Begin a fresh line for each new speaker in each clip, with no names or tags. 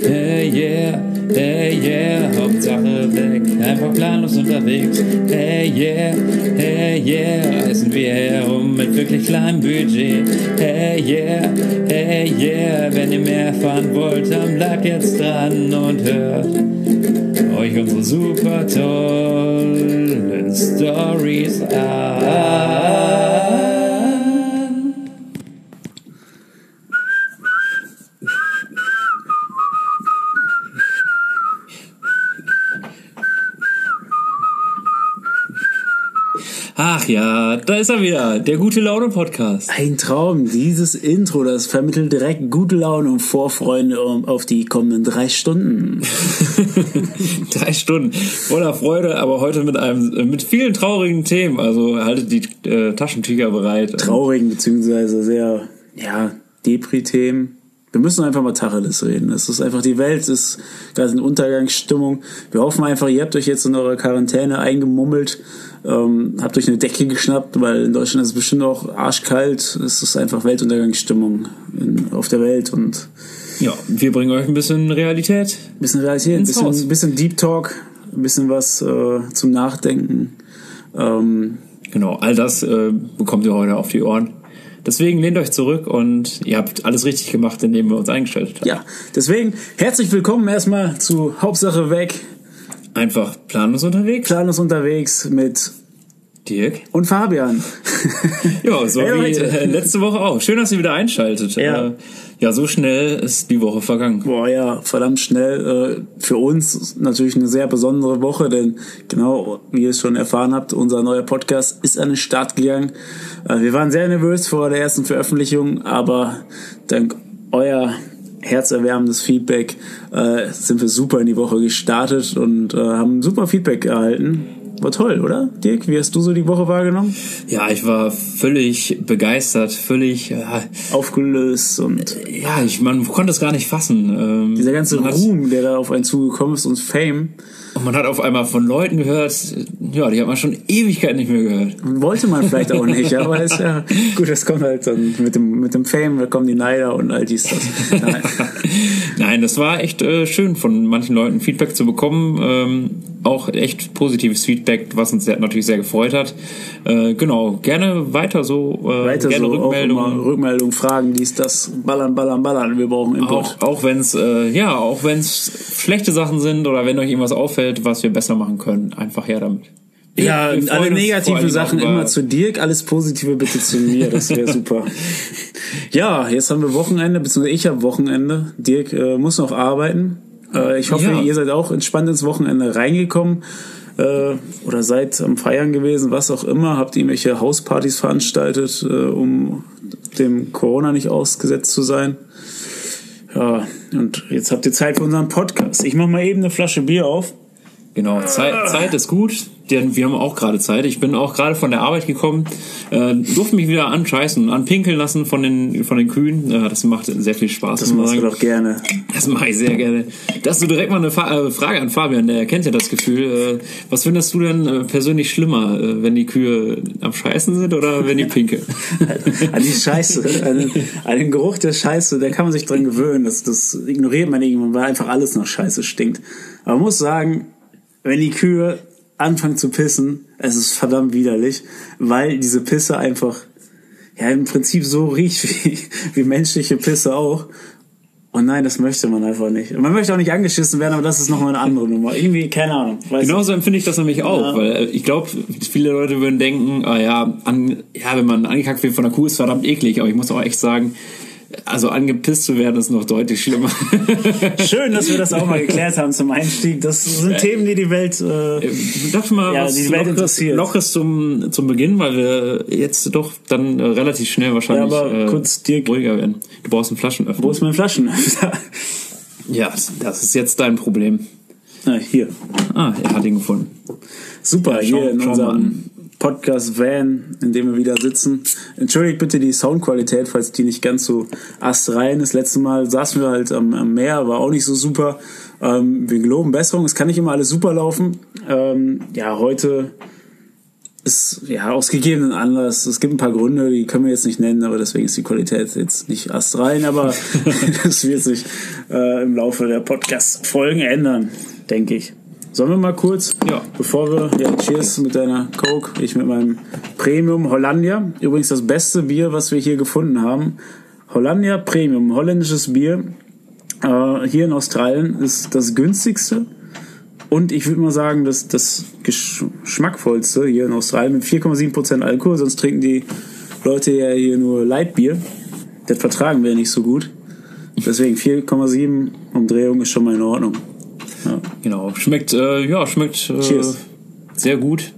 Hey yeah, hey yeah, Hauptsache weg, einfach planlos unterwegs. Hey yeah, hey yeah, reisen wir herum mit wirklich kleinem Budget. Hey yeah, hey yeah, wenn ihr mehr erfahren wollt, dann bleibt jetzt dran und hört euch unsere super tollen Stories an. Ach ja, da ist er wieder, der gute Laune Podcast.
Ein Traum, dieses Intro, das vermittelt direkt gute Laune und Vorfreude auf die kommenden drei Stunden.
drei Stunden voller Freude, aber heute mit einem mit vielen traurigen Themen. Also haltet die äh, Taschentücher bereit.
Traurigen beziehungsweise sehr ja Depri-Themen. Wir müssen einfach mal Tacheles reden. Es ist einfach, die Welt ist gerade in Untergangsstimmung. Wir hoffen einfach, ihr habt euch jetzt in eurer Quarantäne eingemummelt ähm, habt euch eine Decke geschnappt, weil in Deutschland ist es bestimmt auch arschkalt. Es ist einfach Weltuntergangsstimmung in, auf der Welt und
ja, wir bringen euch ein bisschen Realität.
Ein bisschen Realität, ein bisschen, bisschen Deep Talk, ein bisschen was äh, zum Nachdenken. Ähm,
genau, all das äh, bekommt ihr heute auf die Ohren. Deswegen lehnt euch zurück und ihr habt alles richtig gemacht, indem wir uns eingestellt haben.
Ja, deswegen herzlich willkommen erstmal zu Hauptsache weg,
Einfach planlos unterwegs?
Planlos unterwegs mit
Dirk
und Fabian.
ja, so hey, wie äh, letzte Woche auch. Schön, dass ihr wieder einschaltet. Ja. Äh, ja, so schnell ist die Woche vergangen.
Boah, ja, verdammt schnell. Äh, für uns natürlich eine sehr besondere Woche, denn genau wie ihr es schon erfahren habt, unser neuer Podcast ist an den Start gegangen. Wir waren sehr nervös vor der ersten Veröffentlichung, aber dank euer herzerwärmendes Feedback. Äh, sind wir super in die Woche gestartet und äh, haben super Feedback erhalten. War toll, oder? Dirk, wie hast du so die Woche wahrgenommen?
Ja, ich war völlig begeistert, völlig äh,
aufgelöst und
ja, ich man konnte es gar nicht fassen.
Ähm, Dieser ganze Ruhm, der da auf einen zugekommen ist und Fame.
Und man hat auf einmal von Leuten gehört, ja, die hat man schon Ewigkeit nicht mehr gehört.
Wollte man vielleicht auch nicht, aber ist ja gut, das kommt halt dann mit dem, mit dem Fame, da kommen die Neider und all dies, das.
Nein, Nein das war echt äh, schön, von manchen Leuten Feedback zu bekommen. Ähm, auch echt positives Feedback, was uns sehr, natürlich sehr gefreut hat. Äh, genau, gerne weiter so. Äh,
weiter
gerne
so, Rückmeldungen. Rückmeldungen, Fragen, dies, das, ballern, ballern, ballern. Wir brauchen Input.
Auch, auch wenn es, äh, ja, auch wenn es schlechte Sachen sind oder wenn euch irgendwas auffällt, was wir besser machen können, einfach her damit.
Ja, ja alle negativen Sachen immer zu Dirk, alles Positive bitte zu mir, das wäre super. ja, jetzt haben wir Wochenende, beziehungsweise ich habe Wochenende. Dirk äh, muss noch arbeiten. Äh, ich hoffe, ja. ihr seid auch entspannt ins Wochenende reingekommen äh, oder seid am Feiern gewesen, was auch immer. Habt ihr irgendwelche Hauspartys veranstaltet, äh, um dem Corona nicht ausgesetzt zu sein? Ja, und jetzt habt ihr Zeit für unseren Podcast. Ich mach mal eben eine Flasche Bier auf.
Genau, Zeit, Zeit ist gut, denn wir haben auch gerade Zeit. Ich bin auch gerade von der Arbeit gekommen, äh, durfte mich wieder anscheißen, anpinkeln lassen von den, von den Kühen. Äh, das macht sehr viel Spaß.
Das machst du doch gerne.
Das mache ich sehr gerne. Das ist so direkt mal eine Fa äh, Frage an Fabian, der kennt ja das Gefühl. Äh, was findest du denn äh, persönlich schlimmer, äh, wenn die Kühe am Scheißen sind oder wenn die pinkeln?
an die Scheiße, an, an, den Geruch der Scheiße, da kann man sich dran gewöhnen. Das, das ignoriert man irgendwann, weil einfach alles nach Scheiße stinkt. Aber man muss sagen, wenn die Kühe anfangen zu pissen, es ist verdammt widerlich, weil diese Pisse einfach ja im Prinzip so riecht wie, wie menschliche Pisse auch. Und nein, das möchte man einfach nicht. Und man möchte auch nicht angeschissen werden, aber das ist nochmal eine andere Nummer. Irgendwie, keine Ahnung.
Genauso empfinde ich das nämlich auch, ja. weil äh, ich glaube, viele Leute würden denken, ah ja, an, ja, wenn man angekackt wird von der Kuh, ist verdammt eklig. Aber ich muss auch echt sagen, also angepisst zu werden ist noch deutlich schlimmer.
Schön, dass wir das auch mal geklärt haben zum Einstieg. Das sind äh, Themen, die die Welt, äh,
ich dachte mal, ja, was die, Welt interessiert. Lockeres zum, zum Beginn, weil wir jetzt doch dann äh, relativ schnell wahrscheinlich ja, aber kurz, äh, ruhiger werden. Du brauchst einen Flaschenöffner.
Wo ist mein Flaschenöffner?
ja, das ist jetzt dein Problem.
Ah, hier.
Ah, er hat ihn gefunden.
Super, ja, schau, hier in unserem Podcast-Van, in dem wir wieder sitzen. Entschuldigt bitte die Soundqualität, falls die nicht ganz so astrein ist. Letztes Mal saßen wir halt am, am Meer, war auch nicht so super. Ähm, wir geloben Besserung. Es kann nicht immer alles super laufen. Ähm, ja, heute ist ja aus gegebenen Anlass. Es gibt ein paar Gründe, die können wir jetzt nicht nennen, aber deswegen ist die Qualität jetzt nicht astrein, aber das wird sich äh, im Laufe der Podcast-Folgen ändern, denke ich. Sollen wir mal kurz, ja. bevor wir, ja, cheers mit deiner Coke, ich mit meinem Premium Hollandia. Übrigens das beste Bier, was wir hier gefunden haben. Hollandia Premium, holländisches Bier. Äh, hier in Australien ist das günstigste und ich würde mal sagen, dass das geschmackvollste hier in Australien mit 4,7% Alkohol, sonst trinken die Leute ja hier nur Lightbier. Das vertragen wir nicht so gut. Deswegen 4,7 Umdrehung ist schon mal in Ordnung.
Ja. Genau. Schmeckt, äh, ja, schmeckt äh, sehr gut.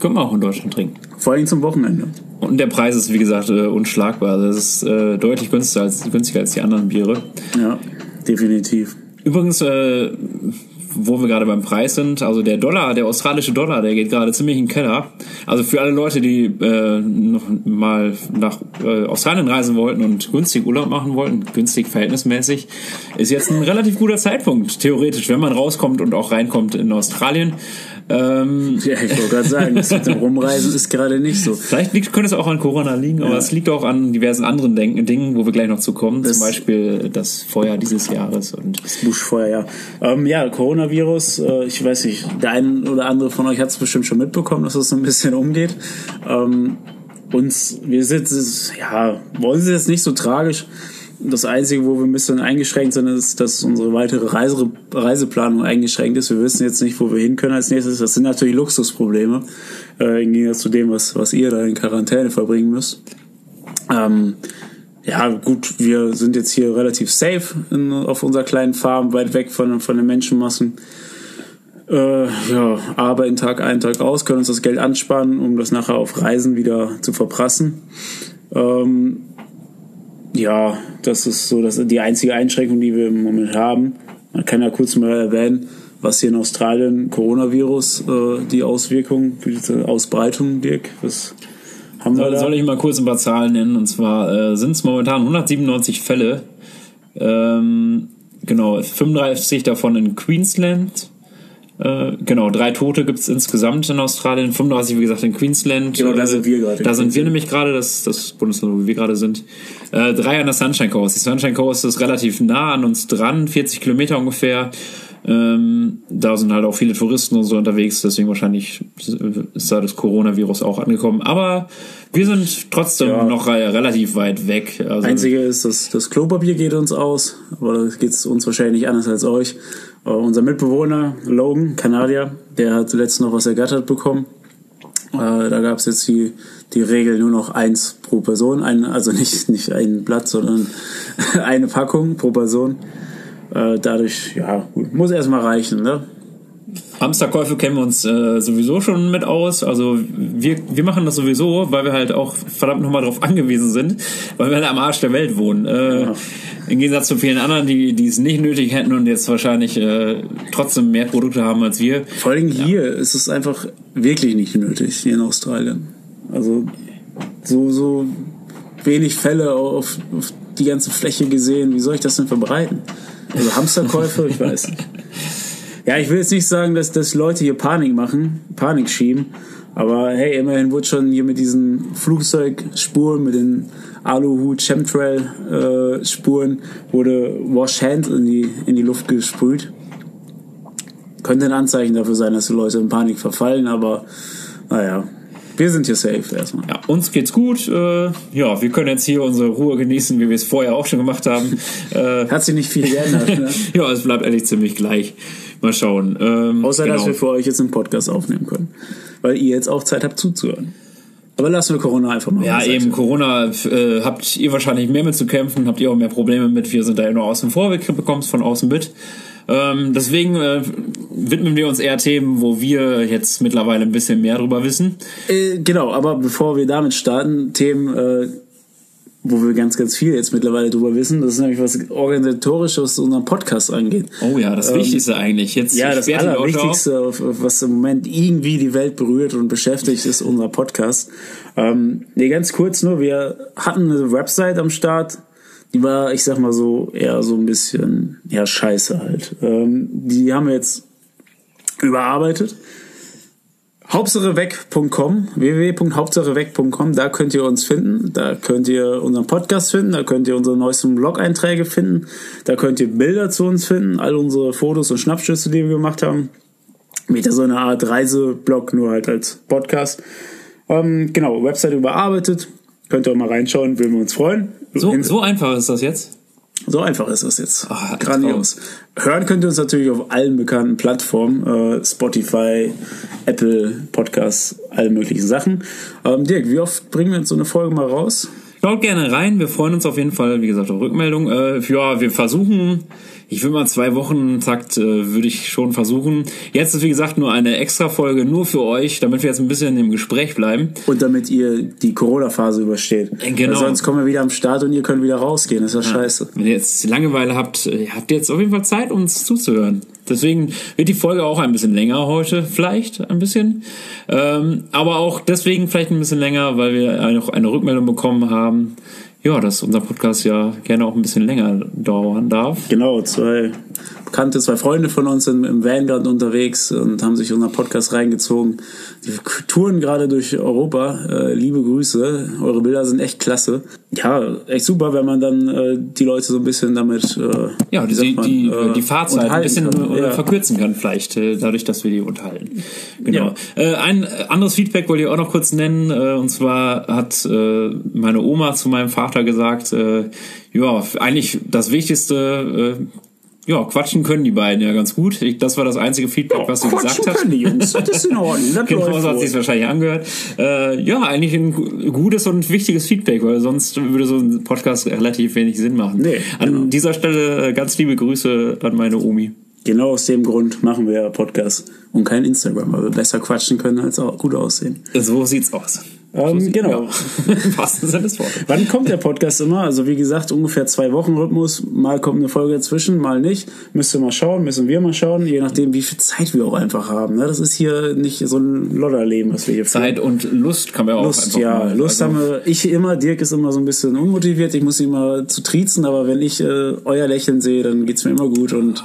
Können wir auch in Deutschland trinken.
Vor allem zum Wochenende.
Und der Preis ist, wie gesagt, äh, unschlagbar. Also das ist äh, deutlich günstiger als, günstiger als die anderen Biere.
Ja, definitiv.
Übrigens, äh, wo wir gerade beim Preis sind, also der Dollar, der australische Dollar, der geht gerade ziemlich in den Keller. Also für alle Leute, die äh, noch mal nach äh, Australien reisen wollten und günstig Urlaub machen wollten, günstig verhältnismäßig, ist jetzt ein relativ guter Zeitpunkt, theoretisch, wenn man rauskommt und auch reinkommt in Australien.
Ähm, ja, ich wollte gerade sagen, das mit dem Rumreisen ist gerade nicht so.
Vielleicht liegt, könnte es auch an Corona liegen, aber ja. es liegt auch an diversen anderen Denk Dingen, wo wir gleich noch zu kommen. Das Zum Beispiel das Feuer dieses Jahres und
das Buschfeuer, ja. Ähm, ja, Coronavirus, äh, ich weiß nicht, der ein oder andere von euch hat es bestimmt schon mitbekommen, dass es so ein bisschen umgeht. Ähm, uns, wir sind, ja, wollen sie jetzt nicht so tragisch das Einzige, wo wir ein bisschen eingeschränkt sind, ist, dass unsere weitere Reise, Reiseplanung eingeschränkt ist. Wir wissen jetzt nicht, wo wir hin können als nächstes. Das sind natürlich Luxusprobleme, äh, im Gegensatz zu dem, was, was ihr da in Quarantäne verbringen müsst. Ähm, ja, gut, wir sind jetzt hier relativ safe in, auf unserer kleinen Farm, weit weg von, von den Menschenmassen. Äh, ja, arbeiten Tag ein, Tag aus, können uns das Geld ansparen, um das nachher auf Reisen wieder zu verprassen. Ähm, ja, das ist so das ist die einzige Einschränkung, die wir im Moment haben. Man kann ja kurz mal erwähnen, was hier in Australien Coronavirus, äh, die Auswirkungen, die Ausbreitung, Dirk, was
haben wir da? Soll ich mal kurz ein paar Zahlen nennen? Und zwar äh, sind es momentan 197 Fälle. Ähm, genau, 35 davon in Queensland, äh, genau, drei Tote gibt es insgesamt in Australien, 35 wie gesagt in Queensland.
Genau, da sind wir gerade.
Da sind wir nämlich gerade, das, das Bundesland, wo wir gerade sind. Äh, drei an der Sunshine Coast. Die Sunshine Coast ist relativ nah an uns dran, 40 Kilometer ungefähr. Ähm, da sind halt auch viele Touristen und so unterwegs, deswegen wahrscheinlich ist da das Coronavirus auch angekommen. Aber wir sind trotzdem ja. noch relativ weit weg.
Also Einzige ist, dass das Klopapier geht uns aus, aber das geht uns wahrscheinlich anders als euch. Uh, unser Mitbewohner Logan, Kanadier, der hat zuletzt noch was ergattert bekommen. Uh, da gab es jetzt die, die Regel nur noch eins pro Person, ein, also nicht, nicht ein Blatt, sondern eine Packung pro Person. Uh, dadurch, ja, gut, muss erstmal reichen, ne?
Hamsterkäufe kennen wir uns äh, sowieso schon mit aus. Also wir, wir machen das sowieso, weil wir halt auch verdammt nochmal darauf angewiesen sind, weil wir halt am Arsch der Welt wohnen. Äh, ja. Im Gegensatz zu vielen anderen, die, die es nicht nötig hätten und jetzt wahrscheinlich äh, trotzdem mehr Produkte haben als wir.
Vor allem hier ja. ist es einfach wirklich nicht nötig, hier in Australien. Also so, so wenig Fälle auf, auf die ganze Fläche gesehen. Wie soll ich das denn verbreiten? Also Hamsterkäufe, ich weiß nicht. Ja, ich will jetzt nicht sagen, dass, dass Leute hier Panik machen, Panik schieben. Aber hey, immerhin wurde schon hier mit diesen Flugzeugspuren, mit den Aluhut Chemtrail äh, Spuren, wurde Wash Hand in die, in die Luft gesprüht. Könnte ein Anzeichen dafür sein, dass die Leute in Panik verfallen, aber naja, wir sind hier safe erstmal.
Ja, uns geht's gut. Äh, ja, wir können jetzt hier unsere Ruhe genießen, wie wir es vorher auch schon gemacht haben.
Äh, Hat sich nicht viel geändert. Ne?
ja, es bleibt eigentlich ziemlich gleich. Mal schauen.
Ähm, Außer, genau. dass wir für euch jetzt einen Podcast aufnehmen können. Weil ihr jetzt auch Zeit habt zuzuhören. Aber lassen wir Corona einfach mal.
Ja, eben, Corona äh, habt ihr wahrscheinlich mehr mit zu kämpfen, habt ihr auch mehr Probleme mit. Wir sind da ja nur außen vor, wir bekommen es von außen mit. Ähm, deswegen äh, widmen wir uns eher Themen, wo wir jetzt mittlerweile ein bisschen mehr drüber wissen.
Äh, genau, aber bevor wir damit starten, Themen, äh, wo wir ganz, ganz viel jetzt mittlerweile drüber wissen. Das ist nämlich was Organisatorisches, was unseren Podcast angeht.
Oh ja, das ähm, Wichtigste eigentlich. Jetzt
ja, das Allerwichtigste, was im Moment irgendwie die Welt berührt und beschäftigt, ist unser Podcast. Ähm, nee, ganz kurz nur, wir hatten eine Website am Start, die war, ich sag mal so, eher so ein bisschen, ja, scheiße halt. Ähm, die haben wir jetzt überarbeitet Hauptsacheweg.com, www.hauptsacheweg.com, da könnt ihr uns finden, da könnt ihr unseren Podcast finden, da könnt ihr unsere neuesten Blog-Einträge finden, da könnt ihr Bilder zu uns finden, all unsere Fotos und Schnappschüsse, die wir gemacht haben. Wieder so eine Art Reiseblog, nur halt als Podcast. Ähm, genau, Website überarbeitet, könnt ihr auch mal reinschauen, würden wir uns freuen.
So, so einfach ist das jetzt?
So einfach ist das jetzt. Ach, Grandios. Hören könnt ihr uns natürlich auf allen bekannten Plattformen. Äh, Spotify, Apple, Podcasts, alle möglichen Sachen. Ähm, Dirk, wie oft bringen wir jetzt so eine Folge mal raus?
Schaut gerne rein. Wir freuen uns auf jeden Fall, wie gesagt, auf Rückmeldung. Äh, ja, wir versuchen ich will mal zwei Wochen Takt äh, würde ich schon versuchen. Jetzt ist wie gesagt nur eine extra Folge nur für euch, damit wir jetzt ein bisschen im Gespräch bleiben.
Und damit ihr die Corona-Phase übersteht. Äh, genau. Weil sonst kommen wir wieder am Start und ihr könnt wieder rausgehen. Das ist ja, scheiße.
Wenn ihr jetzt Langeweile habt, äh, habt ihr jetzt auf jeden Fall Zeit, uns zuzuhören. Deswegen wird die Folge auch ein bisschen länger heute, vielleicht ein bisschen. Ähm, aber auch deswegen vielleicht ein bisschen länger, weil wir noch eine Rückmeldung bekommen haben ja, dass unser Podcast ja gerne auch ein bisschen länger dauern darf.
Genau, zwei Bekannte, zwei Freunde von uns sind im Vanguard unterwegs und haben sich unseren Podcast reingezogen. Die touren gerade durch Europa. Äh, liebe Grüße. Eure Bilder sind echt klasse. Ja, echt super, wenn man dann äh, die Leute so ein bisschen damit äh,
ja, die, man, die, äh, die Fahrzeit ein bisschen kann. Ja. verkürzen kann, vielleicht, äh, dadurch, dass wir die unterhalten. Genau. Ja. Äh, ein anderes Feedback wollte ich auch noch kurz nennen. Äh, und zwar hat äh, meine Oma zu meinem Vater gesagt, äh, ja, eigentlich das Wichtigste äh, ja, quatschen können die beiden ja ganz gut. Ich, das war das einzige Feedback, ja, was sie gesagt hat. Können die Jungs. Das ist in Ordnung. Das genau, so hat sich wahrscheinlich angehört. Äh, ja, eigentlich ein gutes und wichtiges Feedback, weil sonst würde so ein Podcast relativ wenig Sinn machen. Nee, an genau. dieser Stelle äh, ganz liebe Grüße an meine Omi.
Genau aus dem Grund machen wir Podcast und kein Instagram, weil wir besser quatschen können als auch gut aussehen.
So sieht's aus.
Ähm, genau. Ja. Wann kommt der Podcast immer? Also wie gesagt, ungefähr zwei Wochen Rhythmus. Mal kommt eine Folge dazwischen, mal nicht. Müsst ihr mal schauen, müssen wir mal schauen, je nachdem, wie viel Zeit wir auch einfach haben. Ne? Das ist hier nicht so ein Lodderleben, was wir hier
Zeit führen. und Lust kann man auch
Lust, einfach ja, mal. Lust also haben wir. Ich immer, Dirk ist immer so ein bisschen unmotiviert. Ich muss immer zu triezen, aber wenn ich äh, euer Lächeln sehe, dann geht's mir immer gut und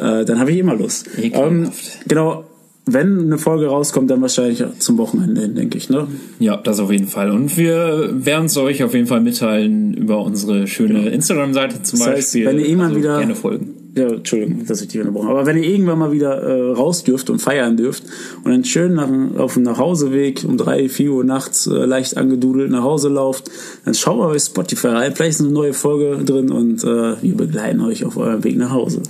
äh, dann habe ich immer Lust. Ähm, genau, wenn eine Folge rauskommt, dann wahrscheinlich zum Wochenende hin, denke ich, ne?
Ja, das auf jeden Fall. Und wir werden es euch auf jeden Fall mitteilen über unsere schöne genau. Instagram-Seite zum das heißt, Beispiel.
Wenn ihr irgendwann also wieder
gerne folgen.
Ja, Entschuldigung, dass ich die unterbrochen Aber wenn ihr irgendwann mal wieder äh, raus dürft und feiern dürft und dann schön nach, auf dem Nachhauseweg um drei, vier Uhr nachts äh, leicht angedudelt nach Hause lauft, dann schaut mal bei Spotify rein. Vielleicht ist eine neue Folge drin und äh, wir begleiten euch auf eurem Weg nach Hause.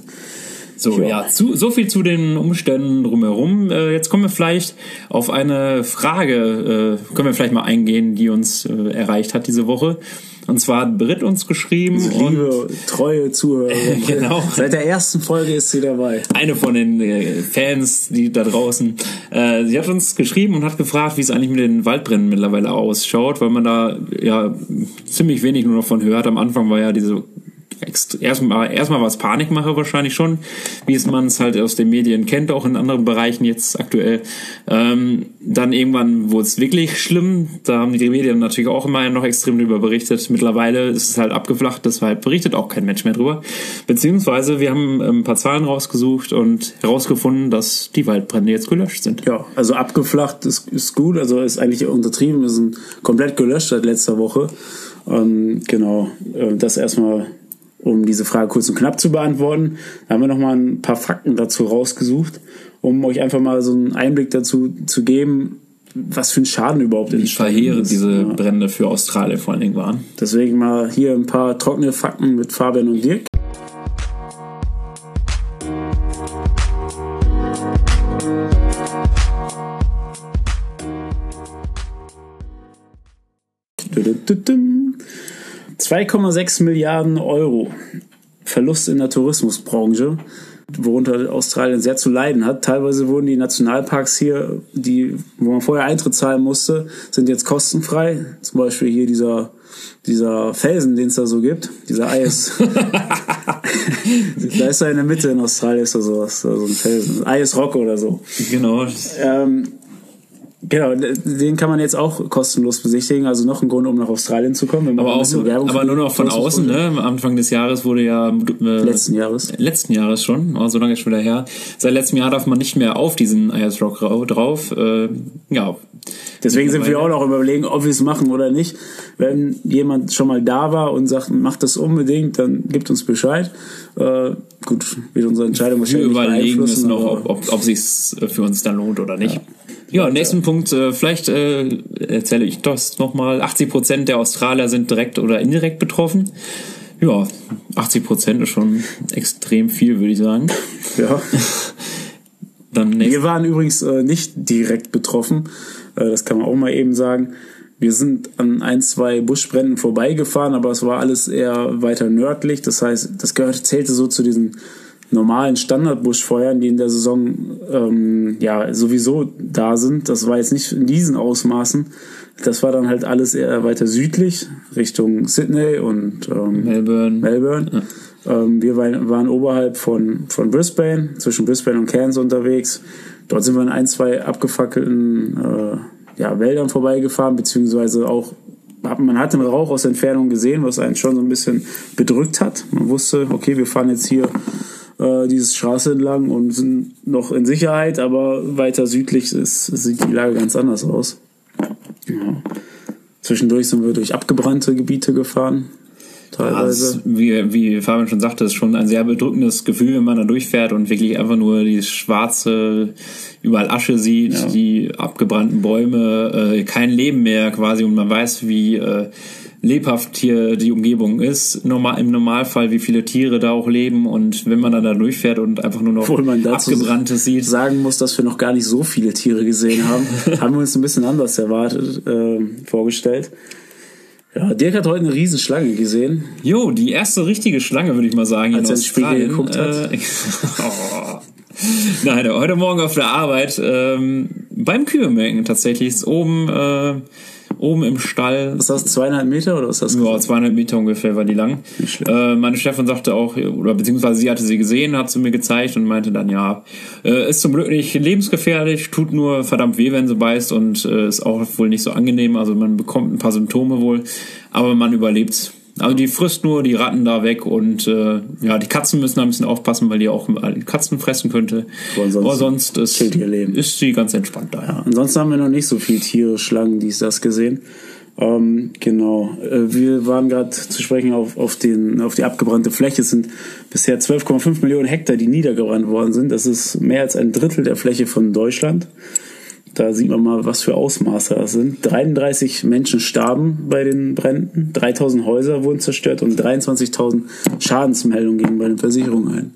So, ja, zu, so viel zu den Umständen drumherum. Äh, jetzt kommen wir vielleicht auf eine Frage, äh, können wir vielleicht mal eingehen, die uns äh, erreicht hat diese Woche. Und zwar hat Britt uns geschrieben.
Liebe, treue Zuhörer. genau. Seit der ersten Folge ist sie dabei.
Eine von den äh, Fans, die da draußen. Äh, sie hat uns geschrieben und hat gefragt, wie es eigentlich mit den Waldbränden mittlerweile ausschaut, weil man da ja ziemlich wenig nur noch von hört. Am Anfang war ja diese erstmal erstmal was Panikmache wahrscheinlich schon, wie es man es halt aus den Medien kennt, auch in anderen Bereichen jetzt aktuell. Ähm, dann irgendwann wurde es wirklich schlimm. Da haben die Medien natürlich auch immer noch extrem drüber berichtet. Mittlerweile ist es halt abgeflacht, deshalb berichtet auch kein Mensch mehr drüber. Beziehungsweise wir haben ein paar Zahlen rausgesucht und herausgefunden, dass die Waldbrände jetzt gelöscht sind.
Ja, also abgeflacht ist, ist gut, also ist eigentlich untertrieben, wir sind komplett gelöscht seit letzter Woche. Ähm, genau, äh, das erstmal um diese Frage kurz und knapp zu beantworten, haben wir nochmal ein paar Fakten dazu rausgesucht, um euch einfach mal so einen Einblick dazu zu geben, was für ein Schaden überhaupt
Wie verheerend diese ja. Brände für Australien vor allen Dingen waren.
Deswegen mal hier ein paar trockene Fakten mit Fabian und Dirk. Du, du, du, 2,6 Milliarden Euro Verlust in der Tourismusbranche, worunter Australien sehr zu leiden hat. Teilweise wurden die Nationalparks hier, die, wo man vorher Eintritt zahlen musste, sind jetzt kostenfrei. Zum Beispiel hier dieser, dieser Felsen, den es da so gibt, dieser Eis. da ist er in der Mitte in Australien, ist da sowas, so ein Felsen. Eisrock oder so.
Genau.
Ähm, Genau, den kann man jetzt auch kostenlos besichtigen. Also noch ein Grund, um nach Australien zu kommen.
aber auch, aber nur noch von außen. Ne? Am Anfang des Jahres wurde ja
äh, letzten Jahres.
Letzten Jahres schon. Oh, so lange ist schon wieder her. Seit letztem Jahr darf man nicht mehr auf diesen Ayers Rock drauf. Äh, ja.
Deswegen sind wir auch noch überlegen, ob wir es machen oder nicht. Wenn jemand schon mal da war und sagt, macht das unbedingt, dann gibt uns Bescheid. Äh, gut, wird unsere Entscheidung
wahrscheinlich Wir überlegen es noch, ob, ob, ob sich für uns dann lohnt oder nicht. Ja. Ja, nächsten ja. Punkt, äh, vielleicht äh, erzähle ich das nochmal. 80 Prozent der Australier sind direkt oder indirekt betroffen. Ja, 80 Prozent ist schon extrem viel, würde ich sagen.
Ja. Dann Wir waren übrigens äh, nicht direkt betroffen. Äh, das kann man auch mal eben sagen. Wir sind an ein, zwei Buschbränden vorbeigefahren, aber es war alles eher weiter nördlich. Das heißt, das gehört, zählte so zu diesen normalen Standardbuschfeuern, die in der Saison ähm, ja sowieso da sind. Das war jetzt nicht in diesen Ausmaßen. Das war dann halt alles eher weiter südlich, Richtung Sydney und ähm,
Melbourne.
Melbourne. Ja. Ähm, wir waren oberhalb von, von Brisbane, zwischen Brisbane und Cairns unterwegs. Dort sind wir in ein, zwei abgefackelten äh, ja, Wäldern vorbeigefahren, beziehungsweise auch man hat den Rauch aus Entfernung gesehen, was einen schon so ein bisschen bedrückt hat. Man wusste, okay, wir fahren jetzt hier äh, diese Straße entlang und sind noch in Sicherheit, aber weiter südlich ist, sieht die Lage ganz anders aus. Ja. Zwischendurch sind wir durch abgebrannte Gebiete gefahren.
Teilweise. Ja, wie, wie Fabian schon sagte, ist schon ein sehr bedrückendes Gefühl, wenn man da durchfährt und wirklich einfach nur die schwarze, überall Asche sieht, ja. die abgebrannten Bäume, äh, kein Leben mehr quasi und man weiß, wie äh, lebhaft hier die Umgebung ist. Normal, Im Normalfall, wie viele Tiere da auch leben und wenn man dann da durchfährt und einfach nur noch abgebranntes sieht.
sagen muss, dass wir noch gar nicht so viele Tiere gesehen haben, haben wir uns ein bisschen anders erwartet, äh, vorgestellt. Ja, Dirk hat heute eine Riesenschlange gesehen.
Jo, die erste richtige Schlange, würde ich mal sagen.
Als er ins Spiegel geguckt hat. Äh,
oh. Nein, heute Morgen auf der Arbeit ähm, beim Kühlmengen tatsächlich ist oben äh, oben im Stall.
Was ist das, zweieinhalb Meter oder ist
das? Ja, zweieinhalb Meter ungefähr war die lang. Äh, meine Chefin sagte auch, oder beziehungsweise sie hatte sie gesehen, hat sie mir gezeigt und meinte dann, ja, äh, ist zum Glück nicht lebensgefährlich, tut nur verdammt weh, wenn sie beißt und äh, ist auch wohl nicht so angenehm. Also man bekommt ein paar Symptome wohl, aber man überlebt also die frisst nur die Ratten da weg und äh, ja, die Katzen müssen da ein bisschen aufpassen, weil die auch Katzen fressen könnte. Aber sonst ist, ist sie ganz entspannt da.
Ja, ansonsten haben wir noch nicht so viele Tiere, Schlangen, dies, das gesehen. Ähm, genau. Äh, wir waren gerade zu sprechen auf, auf, den, auf die abgebrannte Fläche. Es sind bisher 12,5 Millionen Hektar, die niedergebrannt worden sind. Das ist mehr als ein Drittel der Fläche von Deutschland. Da sieht man mal, was für Ausmaße das sind. 33 Menschen starben bei den Bränden, 3000 Häuser wurden zerstört und 23.000 Schadensmeldungen gingen bei den Versicherungen ein.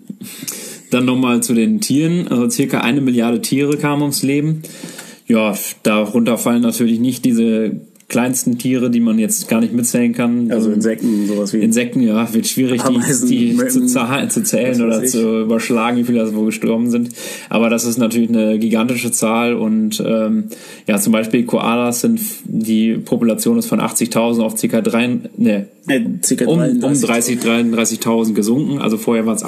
Dann nochmal zu den Tieren. Also circa eine Milliarde Tiere kamen ums Leben. Ja, darunter fallen natürlich nicht diese kleinsten Tiere, die man jetzt gar nicht mitzählen kann.
Also Insekten, sowas wie.
Insekten, ja, wird schwierig, Ameisen, die, die zu, zu, zählen oder zu überschlagen, wie viele das wohl gestorben sind. Aber das ist natürlich eine gigantische Zahl und ähm, ja, zum Beispiel Koalas sind, die Population ist von 80.000 auf ca. 3, ne,
äh,
um, um 30, 33.000 gesunken. Also vorher waren es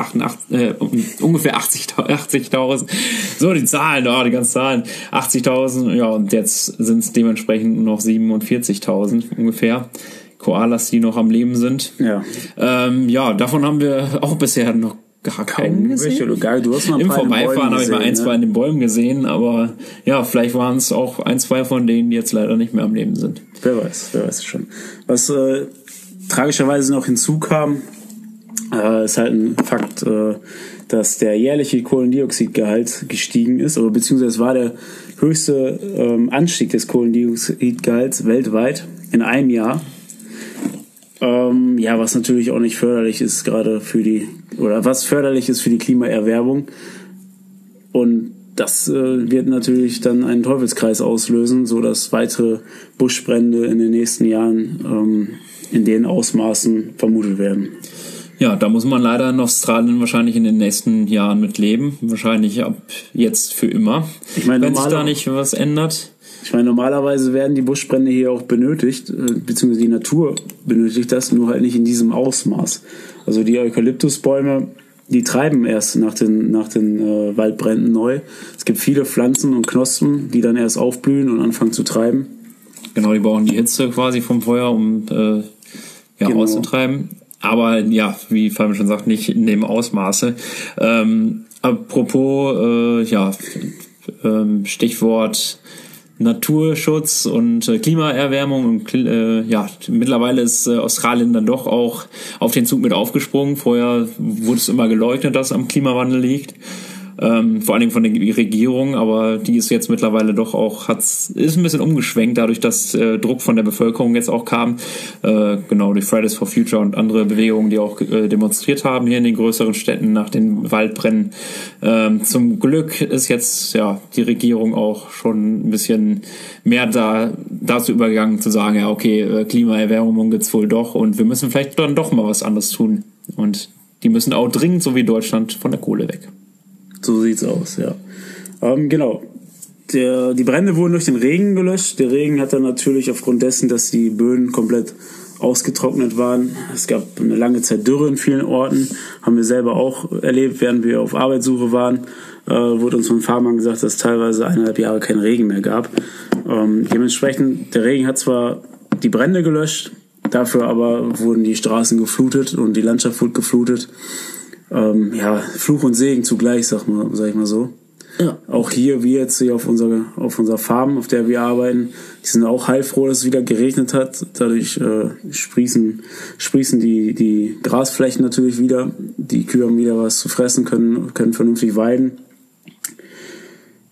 äh, ungefähr 80.000. 80 so, die Zahlen, oh, die ganzen Zahlen. 80.000, ja, und jetzt sind es dementsprechend noch 47.000 ungefähr. Koalas, die noch am Leben sind.
Ja.
Ähm, ja, davon haben wir auch bisher noch gar keinen gesehen.
Geil, du hast mal
Im Vorbeifahren habe ich mal ein, zwei ne? in den Bäumen gesehen, aber ja, vielleicht waren es auch ein, zwei von denen, die jetzt leider nicht mehr am Leben sind.
Wer weiß, wer weiß schon. Was äh, tragischerweise noch hinzukam, äh, ist halt ein Fakt, äh, dass der jährliche Kohlendioxidgehalt gestiegen ist, oder beziehungsweise war der höchste ähm, Anstieg des Kohlendioxidgehalts weltweit in einem Jahr. Ähm, ja, was natürlich auch nicht förderlich ist, gerade für die, oder was förderlich ist für die Klimaerwärmung. Und das äh, wird natürlich dann einen Teufelskreis auslösen, so dass weitere Buschbrände in den nächsten Jahren ähm, in den Ausmaßen vermutet werden.
Ja, da muss man leider in Australien wahrscheinlich in den nächsten Jahren mit leben. Wahrscheinlich ab jetzt für immer.
Ich meine,
wenn sich da nicht was ändert.
Ich meine, normalerweise werden die Buschbrände hier auch benötigt, äh, beziehungsweise die Natur benötigt das, nur halt nicht in diesem Ausmaß. Also die Eukalyptusbäume die treiben erst nach den, nach den äh, Waldbränden neu. Es gibt viele Pflanzen und Knospen, die dann erst aufblühen und anfangen zu treiben.
Genau, die brauchen die Hitze quasi vom Feuer, um äh, ja, genau. auszutreiben. Aber ja, wie Fabian schon sagt, nicht in dem Ausmaße. Ähm, apropos, äh, ja, ähm, Stichwort Naturschutz und äh, Klimaerwärmung und äh, ja, mittlerweile ist äh, Australien dann doch auch auf den Zug mit aufgesprungen. Vorher wurde es immer geleugnet, dass am Klimawandel liegt ähm, vor allen Dingen von der Regierung, aber die ist jetzt mittlerweile doch auch, hat ist ein bisschen umgeschwenkt, dadurch, dass äh, Druck von der Bevölkerung jetzt auch kam, äh, genau durch Fridays for Future und andere Bewegungen, die auch äh, demonstriert haben hier in den größeren Städten nach den Waldbrennen. Ähm, zum Glück ist jetzt ja die Regierung auch schon ein bisschen mehr da dazu übergegangen zu sagen, ja okay, äh, Klimaerwärmung gibt's wohl doch und wir müssen vielleicht dann doch mal was anderes tun und die müssen auch dringend, so wie Deutschland, von der Kohle weg.
So sieht's aus, ja. Ähm, genau. Der, die Brände wurden durch den Regen gelöscht. Der Regen hat dann natürlich aufgrund dessen, dass die Böden komplett ausgetrocknet waren. Es gab eine lange Zeit Dürre in vielen Orten. Haben wir selber auch erlebt, während wir auf Arbeitssuche waren. Äh, wurde uns von Farmern gesagt, dass es teilweise eineinhalb Jahre keinen Regen mehr gab. Ähm, dementsprechend, der Regen hat zwar die Brände gelöscht, dafür aber wurden die Straßen geflutet und die Landschaft wurde geflutet ähm, ja, Fluch und Segen zugleich, sag, mal, sag ich mal so. Ja. Auch hier, wie jetzt hier auf unserer, auf unserer Farm, auf der wir arbeiten, die sind auch heilfroh, dass es wieder geregnet hat. Dadurch äh, sprießen, sprießen die, die Grasflächen natürlich wieder. Die Kühe haben wieder was zu fressen, können, können vernünftig weiden.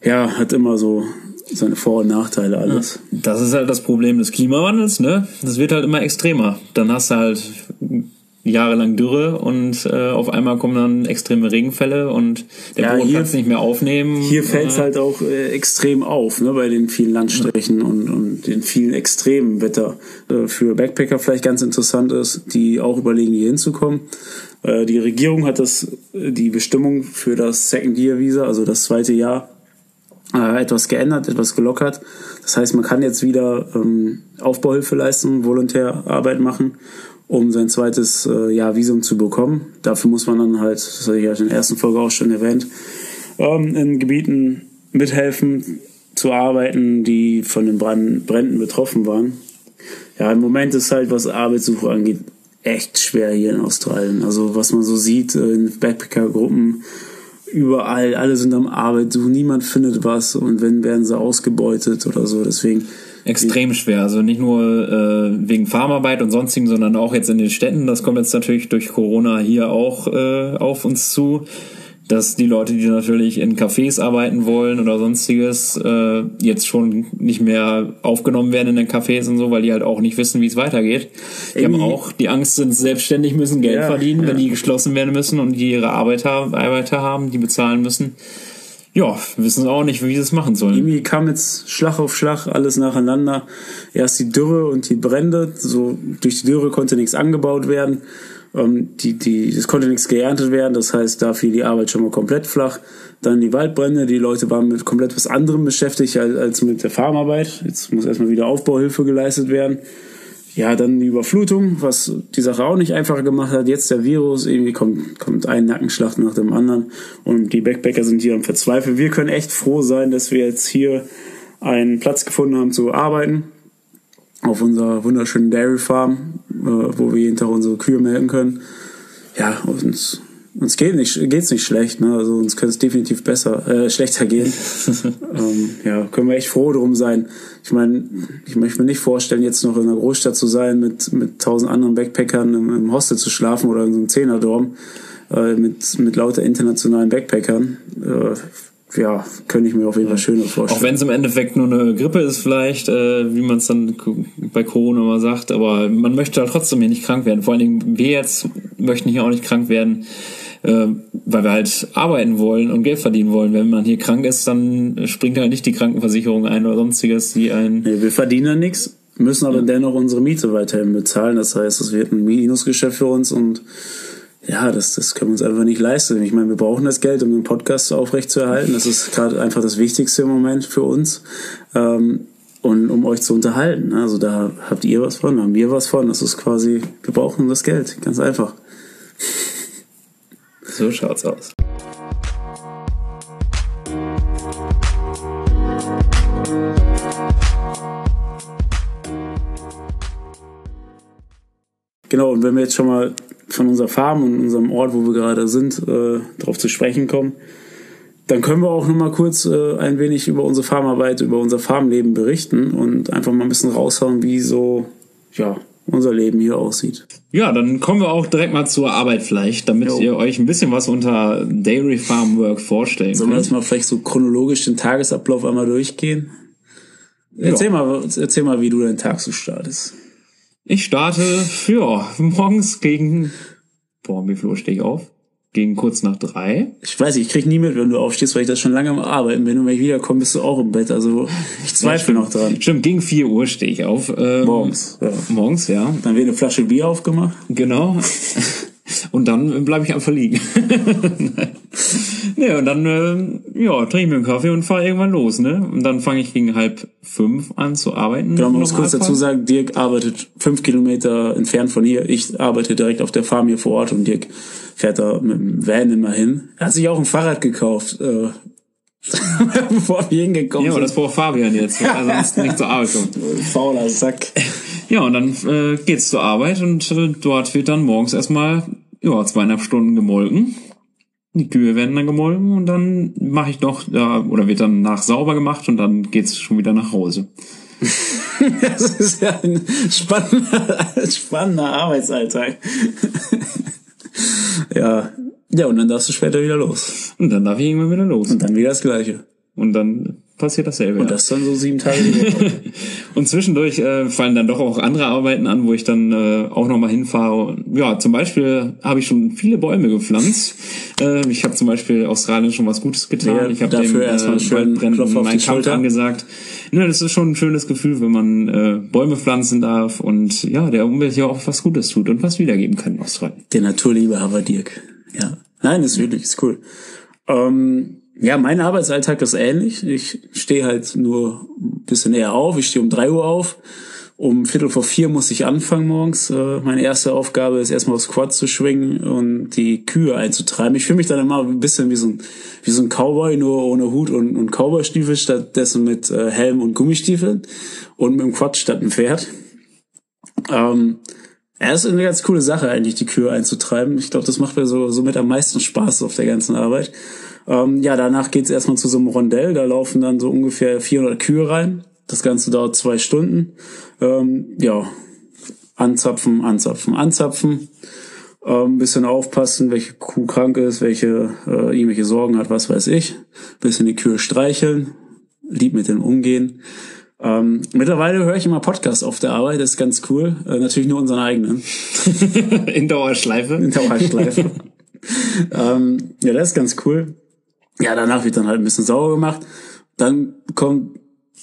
Ja, hat immer so seine Vor- und Nachteile alles.
Das ist halt das Problem des Klimawandels, ne? Das wird halt immer extremer. Dann hast du halt jahrelang Dürre und äh, auf einmal kommen dann extreme Regenfälle und der ja, Boden kann es nicht mehr aufnehmen.
Hier fällt es äh, halt auch äh, extrem auf, ne, bei den vielen Landstrichen ja. und, und den vielen extremen Wetter. Äh, für Backpacker vielleicht ganz interessant ist, die auch überlegen, hier hinzukommen. Äh, die Regierung hat das, die Bestimmung für das Second Year Visa, also das zweite Jahr, äh, etwas geändert, etwas gelockert. Das heißt, man kann jetzt wieder ähm, Aufbauhilfe leisten, Volontärarbeit machen um sein zweites äh, Jahr Visum zu bekommen. Dafür muss man dann halt, das hatte ich ja in der ersten Folge auch schon erwähnt, ähm, in Gebieten mithelfen zu arbeiten, die von den Brand Bränden betroffen waren. Ja, im Moment ist halt, was Arbeitssuche angeht, echt schwer hier in Australien. Also was man so sieht äh, in Backpacker-Gruppen, überall, alle sind am Arbeit suchen, niemand findet was und wenn, werden sie ausgebeutet oder so. Deswegen
extrem schwer. Also nicht nur äh, wegen Farmarbeit und sonstigen, sondern auch jetzt in den Städten. Das kommt jetzt natürlich durch Corona hier auch äh, auf uns zu. Dass die Leute, die natürlich in Cafés arbeiten wollen oder sonstiges, äh, jetzt schon nicht mehr aufgenommen werden in den Cafés und so, weil die halt auch nicht wissen, wie es weitergeht. Die Irgendwie. haben auch die Angst, sind selbstständig, müssen Geld ja, verdienen, ja. wenn die geschlossen werden müssen und die ihre Arbeiter, Arbeiter haben, die bezahlen müssen ja, wissen auch nicht, wie sie es machen sollen.
Irgendwie kam jetzt Schlag auf Schlag alles nacheinander. Erst die Dürre und die Brände. So durch die Dürre konnte nichts angebaut werden. Ähm, die, die, es konnte nichts geerntet werden. Das heißt, da fiel die Arbeit schon mal komplett flach. Dann die Waldbrände. Die Leute waren mit komplett was anderem beschäftigt als, als mit der Farmarbeit. Jetzt muss erstmal wieder Aufbauhilfe geleistet werden. Ja, dann die Überflutung, was die Sache auch nicht einfacher gemacht hat. Jetzt der Virus, irgendwie kommt, kommt ein Nackenschlag nach dem anderen und die Backpacker sind hier am Verzweifeln. Wir können echt froh sein, dass wir jetzt hier einen Platz gefunden haben zu arbeiten auf unserer wunderschönen Dairy Farm, äh, wo wir jeden Tag unsere Kühe melken können. Ja, uns uns geht nicht, geht's nicht schlecht, ne? Also uns könnte es definitiv besser, äh, schlechter gehen. ähm, ja, können wir echt froh drum sein. Ich meine, ich möchte mir nicht vorstellen, jetzt noch in einer Großstadt zu sein, mit mit tausend anderen Backpackern im, im Hostel zu schlafen oder in so einem Zehnerdorm äh, mit mit lauter internationalen Backpackern. Äh, ja, könnte ich mir auf jeden Fall schöner vorstellen.
Auch wenn es im Endeffekt nur eine Grippe ist, vielleicht, äh, wie man es dann bei Corona mal sagt, aber man möchte halt trotzdem hier nicht krank werden. Vor allen Dingen, wir jetzt möchten hier auch nicht krank werden äh, weil wir halt arbeiten wollen und Geld verdienen wollen. Wenn man hier krank ist, dann springt halt nicht die Krankenversicherung ein oder sonstiges, die ein.
Nee, wir verdienen ja nichts, müssen aber ja. dennoch unsere Miete weiterhin bezahlen. Das heißt, es wird ein Minusgeschäft für uns und ja, das, das können wir uns einfach nicht leisten. Ich meine, wir brauchen das Geld, um den Podcast aufrechtzuerhalten. Das ist gerade einfach das Wichtigste im Moment für uns. Ähm, und um euch zu unterhalten. Also da habt ihr was von, haben wir was von. Das ist quasi, wir brauchen das Geld. Ganz einfach. So schaut's aus. Genau, und wenn wir jetzt schon mal von unserer Farm und unserem Ort, wo wir gerade sind, äh, darauf zu sprechen kommen, dann können wir auch noch mal kurz äh, ein wenig über unsere Farmarbeit, über unser Farmleben berichten und einfach mal ein bisschen raushauen, wie so ja, unser Leben hier aussieht.
Ja, dann kommen wir auch direkt mal zur Arbeit vielleicht, damit jo. ihr euch ein bisschen was unter Dairy Farm Work vorstellen
Sollen könnt. Sollen wir das mal vielleicht so chronologisch den Tagesablauf einmal durchgehen? Erzähl, mal, erzähl mal, wie du deinen Tag so startest.
Ich starte, ja, morgens gegen, boah, wie viel Uhr stehe ich auf? Gegen kurz nach drei.
Ich weiß nicht, ich krieg nie mit, wenn du aufstehst, weil ich das schon lange am Arbeiten bin und wenn ich wiederkomme, bist du auch im Bett. Also ich zweifle ja, noch dran.
Stimmt, gegen vier Uhr stehe ich auf. Ähm, morgens. Ja. Morgens, ja.
Dann wird eine Flasche Bier aufgemacht.
Genau. Und dann bleibe ich einfach liegen. ne, und dann äh, ja, trinke ich mir einen Kaffee und fahre irgendwann los. Ne? Und dann fange ich gegen halb fünf an zu arbeiten.
Genau, man muss kurz dazu sagen, Dirk arbeitet fünf Kilometer entfernt von hier. Ich arbeite direkt auf der Farm hier vor Ort und Dirk fährt da mit dem Van immer hin. Er hat sich auch ein Fahrrad gekauft. Äh, bevor wir hingekommen
sind. Ja, das braucht Fabian jetzt, weil er sonst nicht zur Arbeit kommt.
Fauler Sack.
Ja, und dann äh, geht's zur Arbeit und äh, dort wird dann morgens erstmal ja, zweieinhalb Stunden gemolken. Die Kühe werden dann gemolken und dann mache ich noch, ja, oder wird dann nach sauber gemacht und dann geht's schon wieder nach Hause.
das ist ja ein spannender, spannender Arbeitsalltag. ja. Ja, und dann darfst du später wieder los.
Und dann darf ich irgendwann wieder los.
Und dann wieder das Gleiche.
Und dann passiert dasselbe.
Und das dann so sieben Tage
und zwischendurch äh, fallen dann doch auch andere Arbeiten an, wo ich dann äh, auch nochmal hinfahre. Ja, zum Beispiel habe ich schon viele Bäume gepflanzt. Äh, ich habe zum Beispiel Australien schon was Gutes getan. Ja, ich habe dem äh, Waldbränden meinen Kampf angesagt. Ja, das ist schon ein schönes Gefühl, wenn man äh, Bäume pflanzen darf und ja, der Umwelt ja auch was Gutes tut und was wiedergeben kann in Australien.
Der Naturliebe Hava Dirk. Ja. Nein, ist wirklich, ist cool. Ähm, ja, mein Arbeitsalltag ist ähnlich. Ich stehe halt nur ein bisschen eher auf. Ich stehe um drei Uhr auf. Um Viertel vor vier muss ich anfangen morgens. Äh, meine erste Aufgabe ist erstmal aufs Quad zu schwingen und die Kühe einzutreiben. Ich fühle mich dann immer ein bisschen wie so ein, wie so ein Cowboy, nur ohne Hut und, und Cowboystiefel, stattdessen mit äh, Helm und Gummistiefeln und mit dem Quad statt einem Pferd. Ähm, ja, ist eine ganz coole Sache eigentlich, die Kühe einzutreiben. Ich glaube, das macht mir so, so mit am meisten Spaß auf der ganzen Arbeit. Ähm, ja, danach geht's erstmal zu so einem Rondell. Da laufen dann so ungefähr 400 Kühe rein. Das Ganze dauert zwei Stunden. Ähm, ja, anzapfen, anzapfen, anzapfen. Ähm, bisschen aufpassen, welche Kuh krank ist, welche äh, irgendwelche Sorgen hat, was weiß ich. Bisschen die Kühe streicheln, lieb mit denen umgehen. Ähm, mittlerweile höre ich immer Podcasts auf der Arbeit, das ist ganz cool. Äh, natürlich nur unseren eigenen.
In Dauerschleife.
In Dauerschleife. ähm, ja, das ist ganz cool. Ja, danach wird dann halt ein bisschen sauer gemacht. Dann kommt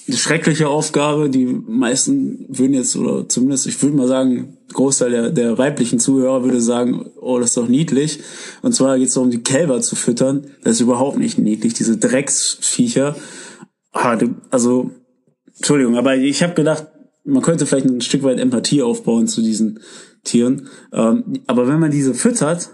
eine schreckliche Aufgabe. Die meisten würden jetzt, oder zumindest, ich würde mal sagen, Großteil der, der weiblichen Zuhörer würde sagen, oh, das ist doch niedlich. Und zwar geht es darum, die Kälber zu füttern. Das ist überhaupt nicht niedlich, diese Drecksviecher. Ah, also, Entschuldigung, aber ich habe gedacht, man könnte vielleicht ein Stück weit Empathie aufbauen zu diesen Tieren. Ähm, aber wenn man diese füttert,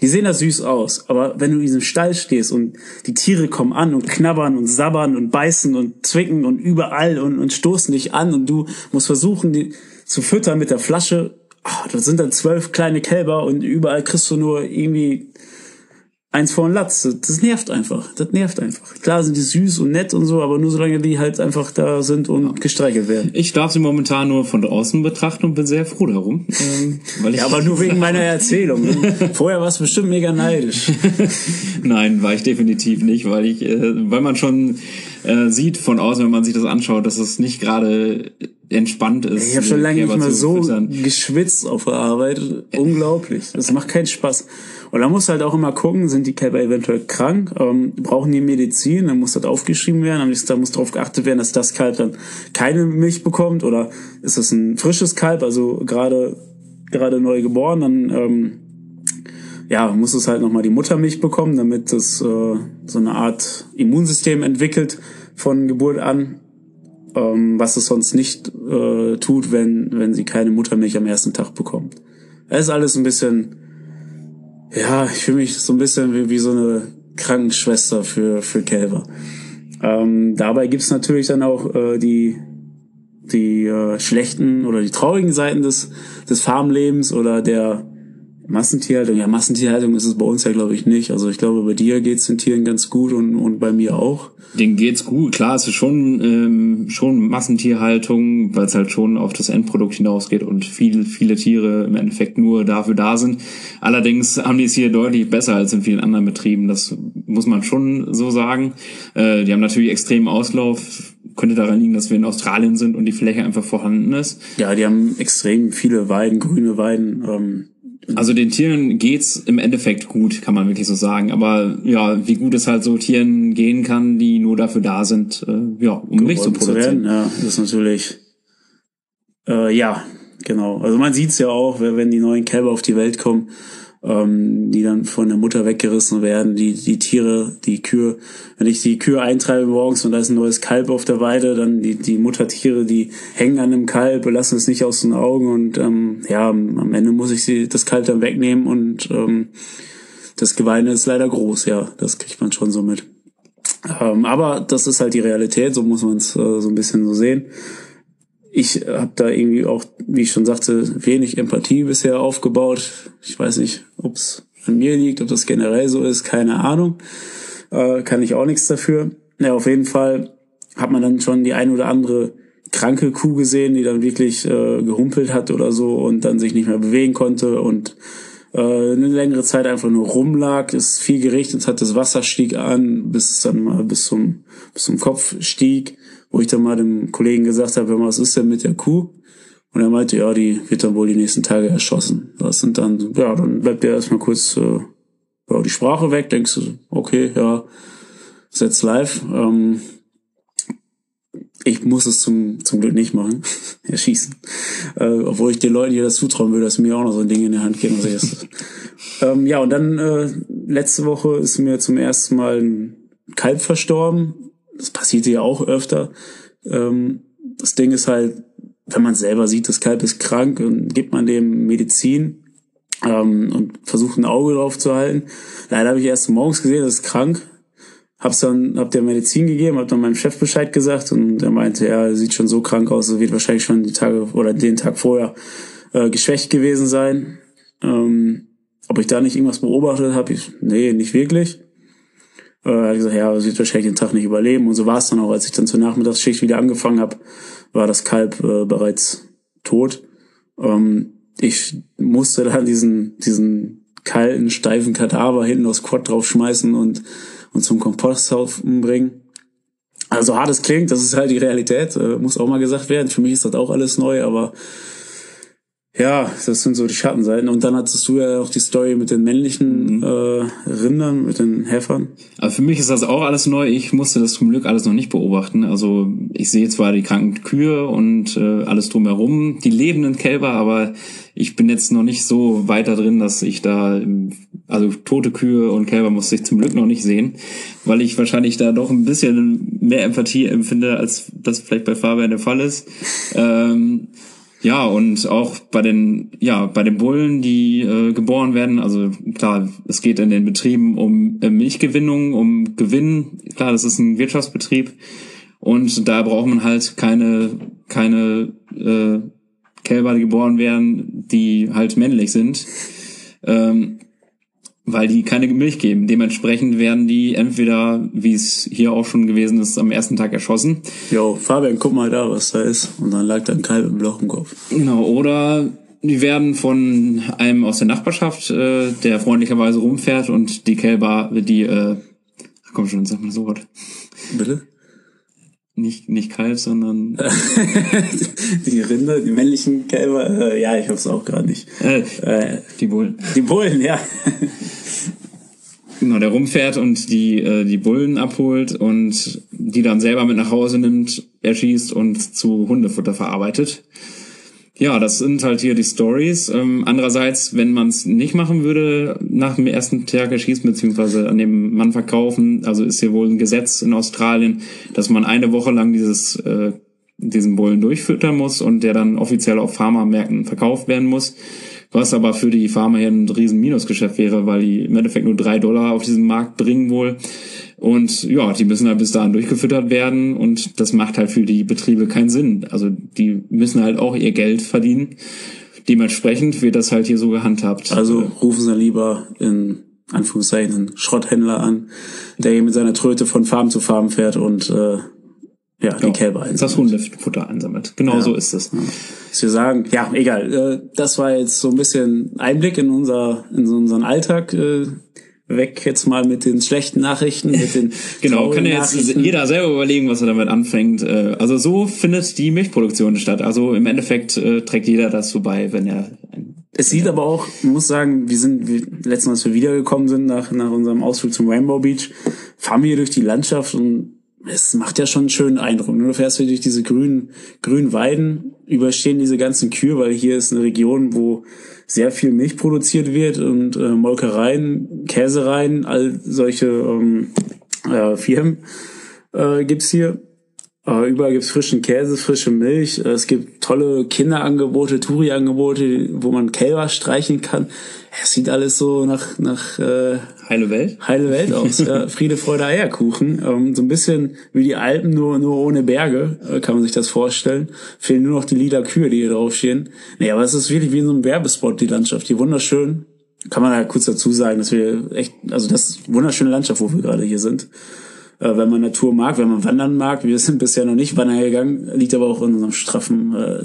die sehen da süß aus, aber wenn du in diesem Stall stehst und die Tiere kommen an und knabbern und sabbern und beißen und zwicken und überall und, und stoßen dich an und du musst versuchen, die zu füttern mit der Flasche, oh, das sind dann zwölf kleine Kälber und überall kriegst du nur irgendwie eins vor den Latz. Das nervt einfach. Das nervt einfach. Klar sind die süß und nett und so, aber nur solange die halt einfach da sind und ja. gestreichelt werden.
Ich darf sie momentan nur von draußen betrachten und bin sehr froh darum.
Ähm, weil ich ja, aber nur wegen meiner Erzählung. Vorher warst du bestimmt mega neidisch.
Nein, war ich definitiv nicht, weil ich, äh, weil man schon äh, sieht von außen, wenn man sich das anschaut, dass es nicht gerade entspannt ist.
Ich habe schon lange nicht mehr so füttern. geschwitzt auf der Arbeit. Unglaublich. Das macht keinen Spaß. Und da musst du halt auch immer gucken, sind die Kälber eventuell krank, ähm, brauchen die Medizin, dann muss das aufgeschrieben werden, am da muss darauf geachtet werden, dass das Kalb dann keine Milch bekommt oder ist es ein frisches Kalb, also gerade gerade neu geboren, dann ähm, ja, muss es halt nochmal die Muttermilch bekommen, damit es äh, so eine Art Immunsystem entwickelt von Geburt an, ähm, was es sonst nicht äh, tut, wenn, wenn sie keine Muttermilch am ersten Tag bekommt. Es ist alles ein bisschen ja, ich fühle mich so ein bisschen wie, wie so eine Krankenschwester für, für Kälber. Ähm, dabei gibt's natürlich dann auch äh, die, die äh, schlechten oder die traurigen Seiten des, des Farmlebens oder der Massentierhaltung. Ja, Massentierhaltung ist es bei uns ja, glaube ich, nicht. Also ich glaube, bei dir geht's den Tieren ganz gut und, und bei mir auch.
Den geht's gut. Klar, es ist schon, ähm, schon Massentierhaltung, weil es halt schon auf das Endprodukt hinausgeht und viel, viele Tiere im Endeffekt nur dafür da sind. Allerdings haben die es hier deutlich besser als in vielen anderen Betrieben. Das muss man schon so sagen. Äh, die haben natürlich extremen Auslauf. Könnte daran liegen, dass wir in Australien sind und die Fläche einfach vorhanden ist.
Ja, die haben extrem viele Weiden, grüne Weiden. Ähm
also den Tieren geht's im Endeffekt gut, kann man wirklich so sagen. Aber ja, wie gut es halt so Tieren gehen kann, die nur dafür da sind, äh, ja, um Milch zu produzieren.
Zu ja, das ist natürlich, äh, ja, genau. Also man sieht's ja auch, wenn die neuen Kälber auf die Welt kommen, ähm, die dann von der Mutter weggerissen werden, die, die Tiere, die Kühe, wenn ich die Kühe eintreibe morgens und da ist ein neues Kalb auf der Weide, dann die, die Muttertiere, die hängen an dem Kalb, lassen es nicht aus den Augen und ähm, ja, am Ende muss ich sie das Kalb dann wegnehmen und ähm, das Geweine ist leider groß, ja, das kriegt man schon so mit. Ähm, aber das ist halt die Realität, so muss man es äh, so ein bisschen so sehen ich habe da irgendwie auch, wie ich schon sagte, wenig Empathie bisher aufgebaut. Ich weiß nicht, ob es an mir liegt, ob das generell so ist, keine Ahnung. Äh, kann ich auch nichts dafür. Ja, auf jeden Fall hat man dann schon die ein oder andere kranke Kuh gesehen, die dann wirklich äh, gehumpelt hat oder so und dann sich nicht mehr bewegen konnte und äh, eine längere Zeit einfach nur rumlag, es viel geregnet hat, das Wasser stieg an, bis es dann mal bis zum, bis zum Kopf stieg wo ich dann mal dem Kollegen gesagt habe, was ist denn mit der Kuh? Und er meinte, ja, die wird dann wohl die nächsten Tage erschossen. Das sind dann, ja, dann bleibt der erstmal kurz äh, die Sprache weg, denkst du, okay, ja, setz live. Ähm, ich muss es zum, zum Glück nicht machen, erschießen. Äh, obwohl ich den Leuten hier das zutrauen würde, dass mir auch noch so ein Ding in der Hand geben. Also ähm, ja, und dann äh, letzte Woche ist mir zum ersten Mal ein Kalb verstorben das passiert ja auch öfter. Ähm, das Ding ist halt, wenn man selber sieht, das Kalb ist krank und gibt man dem Medizin ähm, und versucht ein Auge drauf zu halten. Leider habe ich erst morgens gesehen, das ist krank. Hab's dann, hab der Medizin gegeben, hab dann meinem Chef Bescheid gesagt und er meinte, ja, sieht schon so krank aus, wird wahrscheinlich schon die Tage oder den Tag vorher äh, geschwächt gewesen sein. Ähm, ob ich da nicht irgendwas beobachtet habe, ich, nee, nicht wirklich. Äh, hat gesagt, ja, sie wird wahrscheinlich den Tag nicht überleben. Und so war es dann auch. Als ich dann zur Nachmittagsschicht wieder angefangen habe, war das Kalb äh, bereits tot. Ähm, ich musste dann diesen, diesen kalten, steifen Kadaver hinten aufs Quad draufschmeißen und, und zum Komposthaufen bringen. Also hart es klingt, das ist halt die Realität, äh, muss auch mal gesagt werden. Für mich ist das auch alles neu, aber ja, das sind so die Schattenseiten. Und dann hattest du ja auch die Story mit den männlichen mhm. äh, Rindern, mit den Häfern.
Also für mich ist das auch alles neu. Ich musste das zum Glück alles noch nicht beobachten. Also ich sehe zwar die kranken Kühe und äh, alles drumherum, die lebenden Kälber, aber ich bin jetzt noch nicht so weiter drin, dass ich da, also tote Kühe und Kälber musste ich zum Glück noch nicht sehen, weil ich wahrscheinlich da doch ein bisschen mehr Empathie empfinde, als das vielleicht bei Fabian der Fall ist. Ähm, ja, und auch bei den, ja, bei den Bullen, die äh, geboren werden, also klar, es geht in den Betrieben um äh, Milchgewinnung, um Gewinn. Klar, das ist ein Wirtschaftsbetrieb. Und da braucht man halt keine, keine äh, Kälber, die geboren werden, die halt männlich sind. Ähm, weil die keine Milch geben. Dementsprechend werden die entweder, wie es hier auch schon gewesen ist, am ersten Tag erschossen.
Jo, Fabian, guck mal da, was da ist. Und dann lag da ein Kalb im Loch im Kopf.
Genau, oder die werden von einem aus der Nachbarschaft, äh, der freundlicherweise rumfährt und die Kälber, die, äh, komm schon, sag mal so was.
Bitte?
Nicht, nicht Kalb, sondern.
die Rinder, die männlichen Kälber, äh, ja, ich hab's auch gerade nicht.
Äh, äh, die Bullen.
Die Bullen, ja.
genau, der rumfährt und die, äh, die Bullen abholt und die dann selber mit nach Hause nimmt, erschießt und zu Hundefutter verarbeitet. Ja, das sind halt hier die Stories. Ähm, andererseits, wenn man es nicht machen würde, nach dem ersten Tag erschießen, beziehungsweise an dem Mann verkaufen, also ist hier wohl ein Gesetz in Australien, dass man eine Woche lang dieses, äh, diesen Bullen durchfüttern muss und der dann offiziell auf Pharmamärkten verkauft werden muss. Was aber für die Farmer hier ein riesen Minusgeschäft wäre, weil die im Endeffekt nur drei Dollar auf diesen Markt bringen wohl. Und ja, die müssen halt bis dahin durchgefüttert werden und das macht halt für die Betriebe keinen Sinn. Also die müssen halt auch ihr Geld verdienen. Dementsprechend wird das halt hier so gehandhabt.
Also rufen Sie lieber in Anführungszeichen einen Schrotthändler an, der hier mit seiner Tröte von Farm zu Farm fährt und äh, ja, die ja, Kälber
einsammelt. Das Hundefutter einsammelt. Genau ja. so ist es.
Dass wir sagen, ja, egal. Äh, das war jetzt so ein bisschen Einblick in unser in unseren Alltag. Äh, weg jetzt mal mit den schlechten Nachrichten, mit den
Genau, kann ja jetzt jeder selber überlegen, was er damit anfängt. Äh, also so findet die Milchproduktion statt. Also im Endeffekt trägt jeder dazu bei, wenn er
es sieht aber auch, ich muss sagen, wir sind, wir, letztens, als wir wiedergekommen sind nach, nach unserem Ausflug zum Rainbow Beach, fahren wir durch die Landschaft und es macht ja schon einen schönen Eindruck. Du fährst du durch diese grünen, grünen Weiden, überstehen diese ganzen Kühe, weil hier ist eine Region, wo sehr viel Milch produziert wird und äh, Molkereien, Käsereien, all solche ähm, äh, Firmen äh, gibt's hier. Äh, überall gibt's frischen Käse, frische Milch. Es gibt tolle Kinderangebote, Touri-Angebote, wo man Kälber streichen kann. Es sieht alles so nach, nach äh,
Heile Welt?
Heile Welt aus, ja. Friede, Freude, Eierkuchen. Ähm, so ein bisschen wie die Alpen, nur, nur ohne Berge, äh, kann man sich das vorstellen. Fehlen nur noch die lila Kühe, die hier draufstehen. Nee, aber es ist wirklich wie in so einem Werbespot, die Landschaft. Die wunderschön. Kann man ja kurz dazu sagen, dass wir echt, also das ist wunderschöne Landschaft, wo wir gerade hier sind. Äh, wenn man Natur mag, wenn man wandern mag. Wir sind bisher noch nicht wandern gegangen, liegt aber auch in unserem straffen äh,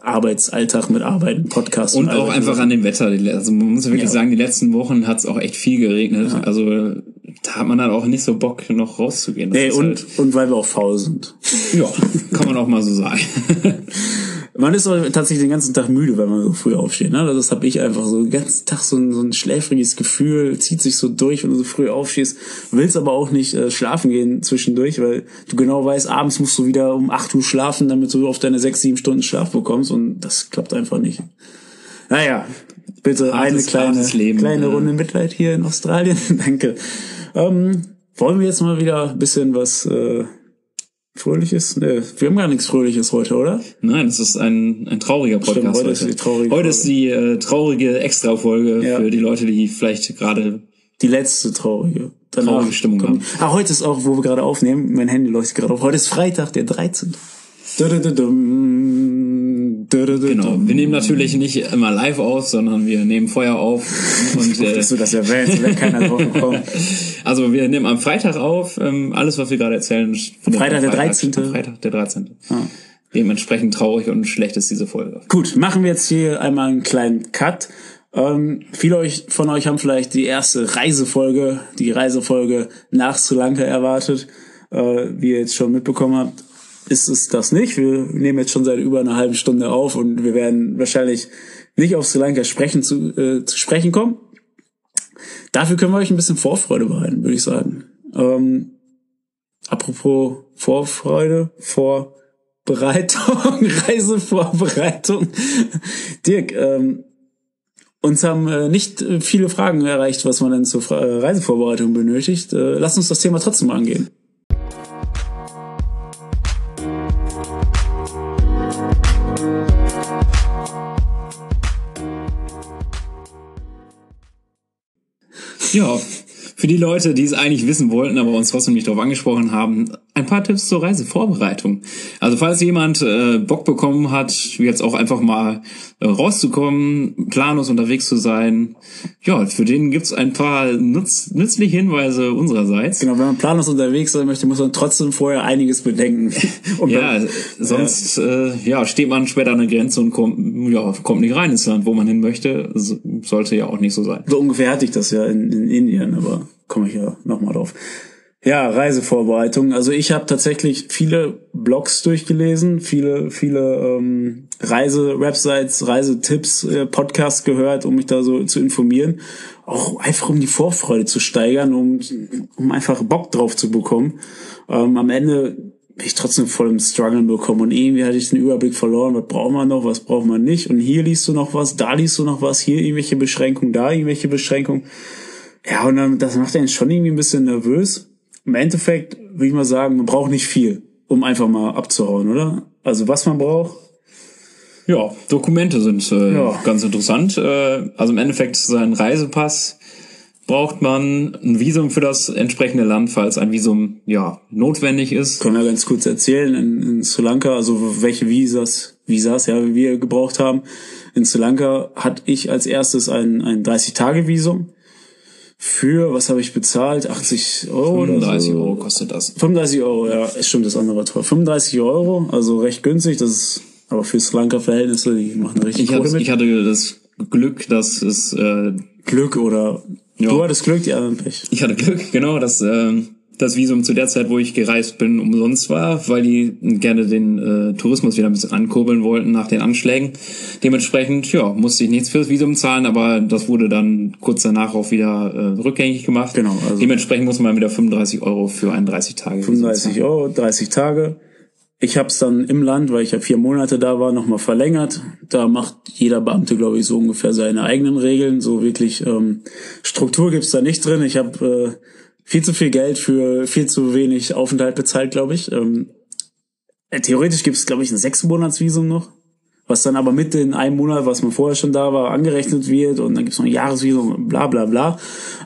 Arbeitsalltag mit Arbeiten, Podcasts.
Und, und auch einfach an dem Wetter. Also man muss wirklich ja. sagen, die letzten Wochen hat es auch echt viel geregnet. Ja. Also da hat man dann auch nicht so Bock, noch rauszugehen.
Das nee, und, halt und weil wir auch faul sind.
Ja, kann man auch mal so sagen.
Man ist tatsächlich den ganzen Tag müde, wenn man so früh aufsteht. Ne? Das habe ich einfach so den ganzen Tag so ein, so ein schläfriges Gefühl, zieht sich so durch, wenn du so früh aufstehst. Willst aber auch nicht äh, schlafen gehen zwischendurch, weil du genau weißt, abends musst du wieder um acht Uhr schlafen, damit du auf deine sechs, sieben Stunden Schlaf bekommst. Und das klappt einfach nicht. Naja, bitte eine kleine, Leben, kleine ja. Runde Mitleid hier in Australien. Danke. Ähm, wollen wir jetzt mal wieder ein bisschen was... Äh, Fröhliches? Nee, wir haben gar nichts Fröhliches heute, oder?
Nein, es ist ein, ein trauriger Podcast. Stimmt, heute, heute. ist die traurige Heute ist die äh, traurige Extra-Folge ja. für die Leute, die vielleicht gerade...
Die letzte traurige.
Danach traurige Stimmung kommen. haben.
Ah, heute ist auch, wo wir gerade aufnehmen, mein Handy leuchtet gerade auf. Heute ist Freitag, der 13.
Genau, wir nehmen natürlich nicht immer live auf, sondern wir nehmen vorher auf. Und,
äh, dass du das erwähnst, wenn keiner drauf kommt.
Also wir nehmen am Freitag auf, ähm, alles was wir gerade erzählen.
Freitag der 13.
Freitag der 13. Ah. Dementsprechend traurig und schlecht ist diese Folge.
Gut, machen wir jetzt hier einmal einen kleinen Cut. Ähm, viele euch, von euch haben vielleicht die erste Reisefolge, die Reisefolge nach Sri Lanka erwartet. Äh, wie ihr jetzt schon mitbekommen habt, ist es das nicht. Wir nehmen jetzt schon seit über einer halben Stunde auf und wir werden wahrscheinlich nicht auf Sri Lanka sprechen zu, äh, zu sprechen kommen. Dafür können wir euch ein bisschen Vorfreude bereiten, würde ich sagen. Ähm, apropos Vorfreude, Vorbereitung, Reisevorbereitung. Dirk, ähm, uns haben äh, nicht viele Fragen erreicht, was man denn zur äh, Reisevorbereitung benötigt. Äh, lass uns das Thema trotzdem angehen.
Ja, für die Leute, die es eigentlich wissen wollten, aber uns trotzdem nicht darauf angesprochen haben, ein paar Tipps zur Reisevorbereitung. Also falls jemand äh, Bock bekommen hat, jetzt auch einfach mal äh, rauszukommen, planlos unterwegs zu sein, ja, für den gibt's ein paar nutz nützliche Hinweise unsererseits.
Genau, wenn man planlos unterwegs sein möchte, muss man trotzdem vorher einiges bedenken.
ja, dann, sonst äh, ja, steht man später an der Grenze und kommt, ja, kommt nicht rein ins Land, wo man hin möchte. So, sollte ja auch nicht so sein.
So ungefähr hatte ich das ja in, in Indien, aber komme ich ja nochmal drauf. Ja, Reisevorbereitung. Also ich habe tatsächlich viele Blogs durchgelesen, viele, viele ähm, Reise-Websites, Reisetipps, äh, Podcasts gehört, um mich da so zu informieren. Auch einfach um die Vorfreude zu steigern, um, um einfach Bock drauf zu bekommen. Ähm, am Ende bin ich trotzdem voll im Struggle bekommen und irgendwie hatte ich den Überblick verloren, was braucht man noch, was braucht man nicht. Und hier liest du noch was, da liest du noch was, hier irgendwelche Beschränkungen, da irgendwelche Beschränkungen. Ja, und dann, das macht einen schon irgendwie ein bisschen nervös im Endeffekt würde ich mal sagen, man braucht nicht viel, um einfach mal abzuhauen, oder? Also was man braucht,
Ja, Dokumente sind äh, ja. ganz interessant. Äh, also im Endeffekt sein Reisepass braucht man ein Visum für das entsprechende Land, falls ein Visum ja notwendig ist.
Können wir ganz kurz erzählen in, in Sri Lanka, also welche Visas, Visas ja wir gebraucht haben. In Sri Lanka hatte ich als erstes ein, ein 30-Tage-Visum für, was habe ich bezahlt? 80 Euro
35 oder so. Euro kostet das.
35 Euro, ja, stimmt, das andere war teuer. 35 Euro, also recht günstig, das ist aber für Sri Lanka-Verhältnisse, die machen richtig
ich hatte, mit. Ich hatte das Glück, dass es äh,
Glück oder ja. du hattest Glück, die anderen Pech.
Ich hatte Glück, genau, dass äh, das Visum zu der Zeit, wo ich gereist bin, umsonst war, weil die gerne den äh, Tourismus wieder ein bisschen ankurbeln wollten nach den Anschlägen. Dementsprechend, ja, musste ich nichts fürs Visum zahlen, aber das wurde dann kurz danach auch wieder äh, rückgängig gemacht. Genau. Also Dementsprechend muss man wieder 35 Euro für einen 30 Tage.
35 Euro, 30 Tage. Ich habe es dann im Land, weil ich ja vier Monate da war, nochmal verlängert. Da macht jeder Beamte, glaube ich, so ungefähr seine eigenen Regeln. So wirklich ähm, Struktur gibt's da nicht drin. Ich habe äh, viel zu viel Geld für viel zu wenig Aufenthalt bezahlt, glaube ich. Ähm, äh, theoretisch gibt es, glaube ich, ein sechs Monats Visum noch, was dann aber mit in einem Monat, was man vorher schon da war, angerechnet wird und dann gibt es noch ein Jahresvisum, bla bla bla.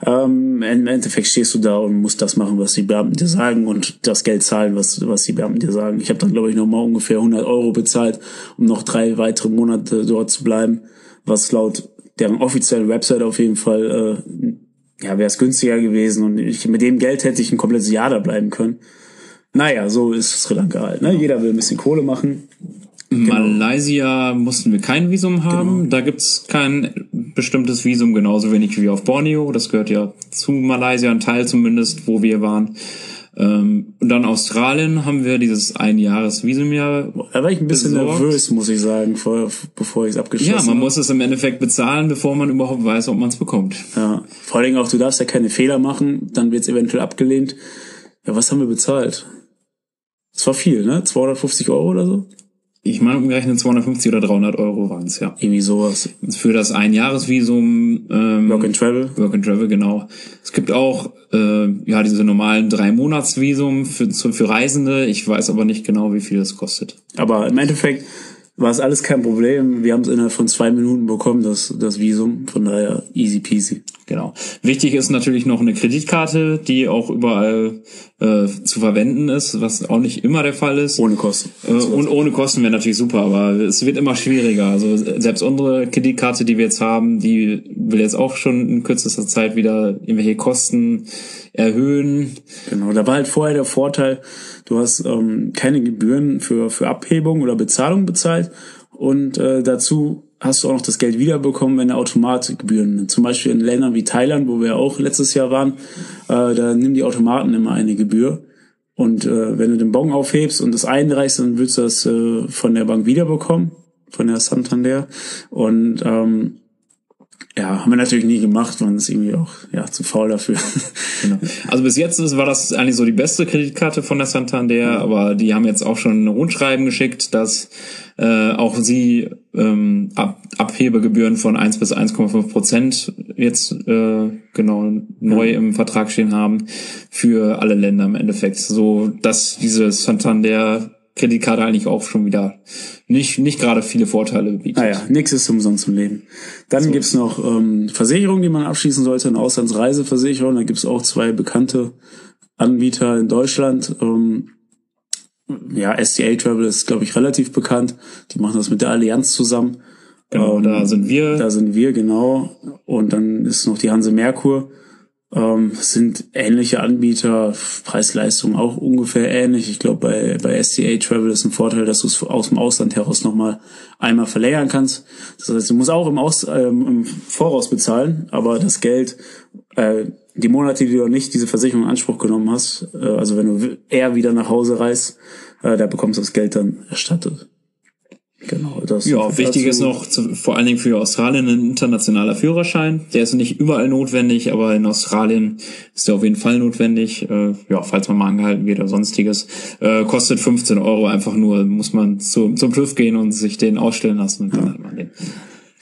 Ähm, Im Endeffekt stehst du da und musst das machen, was die Beamten dir sagen und das Geld zahlen, was, was die Beamten dir sagen. Ich habe dann, glaube ich, noch mal ungefähr 100 Euro bezahlt, um noch drei weitere Monate dort zu bleiben, was laut deren offiziellen Website auf jeden Fall äh, ja, wäre es günstiger gewesen und ich, mit dem Geld hätte ich ein komplettes Jahr da bleiben können. Naja, so ist Sri Lanka halt. Ne? Jeder will ein bisschen Kohle machen.
Genau. Malaysia mussten wir kein Visum haben. Genau. Da gibt's kein bestimmtes Visum, genauso wenig wie auf Borneo. Das gehört ja zu Malaysia, ein Teil zumindest, wo wir waren. Ähm, und dann Australien haben wir dieses Einjahresvisum ja.
Da war ich ein bisschen besorgt. nervös, muss ich sagen, vor, bevor ich es abgeschlossen habe.
Ja, man habe. muss es im Endeffekt bezahlen, bevor man überhaupt weiß, ob man es bekommt.
Ja, vor allen Dingen auch, du darfst ja keine Fehler machen, dann wird es eventuell abgelehnt. Ja, was haben wir bezahlt? Das war viel, ne? 250 Euro oder so?
Ich meine, umgerechnet 250 oder 300 Euro waren es, ja.
Irgendwie sowas.
Für das Einjahresvisum. Ähm,
Work and Travel.
Work and Travel, genau. Es gibt auch äh, ja diese normalen drei Monatsvisum für, für Reisende. Ich weiß aber nicht genau, wie viel das kostet.
Aber im Endeffekt war es alles kein Problem. Wir haben es innerhalb von zwei Minuten bekommen, das, das Visum. Von daher easy peasy.
Genau. Wichtig ist natürlich noch eine Kreditkarte, die auch überall äh, zu verwenden ist, was auch nicht immer der Fall ist.
Ohne Kosten.
Äh, und ohne Kosten wäre natürlich super, aber es wird immer schwieriger. Also selbst unsere Kreditkarte, die wir jetzt haben, die will jetzt auch schon in kürzester Zeit wieder irgendwelche Kosten erhöhen.
Genau, da war halt vorher der Vorteil, du hast ähm, keine Gebühren für, für Abhebung oder Bezahlung bezahlt und äh, dazu hast du auch noch das Geld wiederbekommen, wenn der Automat Gebühren nimmt. Zum Beispiel in Ländern wie Thailand, wo wir auch letztes Jahr waren, äh, da nehmen die Automaten immer eine Gebühr. Und äh, wenn du den Bon aufhebst und das einreichst, dann würdest du das äh, von der Bank wiederbekommen, von der Santander. Und ähm, ja, haben wir natürlich nie gemacht, man ist irgendwie auch ja, zu faul dafür.
Genau. Also bis jetzt war das eigentlich so die beste Kreditkarte von der Santander, mhm. aber die haben jetzt auch schon ein Rundschreiben geschickt, dass äh, auch sie ähm, Ab Abhebegebühren von 1 bis 1,5 Prozent jetzt äh, genau neu mhm. im Vertrag stehen haben für alle Länder im Endeffekt, so dass diese Santander Kreditkarte eigentlich auch schon wieder nicht, nicht gerade viele Vorteile bietet.
Naja, nichts ist umsonst im Leben. Dann so. gibt's noch ähm, Versicherungen, die man abschließen sollte, eine Auslandsreiseversicherung. Da gibt's auch zwei bekannte Anbieter in Deutschland. Ähm, ja, STA Travel ist, glaube ich, relativ bekannt. Die machen das mit der Allianz zusammen.
Genau, ähm, da sind wir.
Da sind wir, genau. Und dann ist noch die Hanse Merkur. Ähm, sind ähnliche Anbieter, Preis-Leistung auch ungefähr ähnlich. Ich glaube, bei, bei STA Travel ist ein Vorteil, dass du es aus dem Ausland heraus nochmal einmal verlängern kannst. Das heißt, du musst auch im, aus, ähm, im Voraus bezahlen, aber das Geld, äh, die Monate, die du nicht diese Versicherung in Anspruch genommen hast, äh, also wenn du eher wieder nach Hause reist, äh, da bekommst du das Geld dann erstattet.
Genau, das ja, wichtig ist noch zu, vor allen Dingen für Australien ein internationaler Führerschein. Der ist nicht überall notwendig, aber in Australien ist der auf jeden Fall notwendig. Äh, ja, falls man mal angehalten wird oder sonstiges. Äh, kostet 15 Euro einfach nur, muss man zu, zum TÜV gehen und sich den ausstellen lassen und ja. dann hat man den.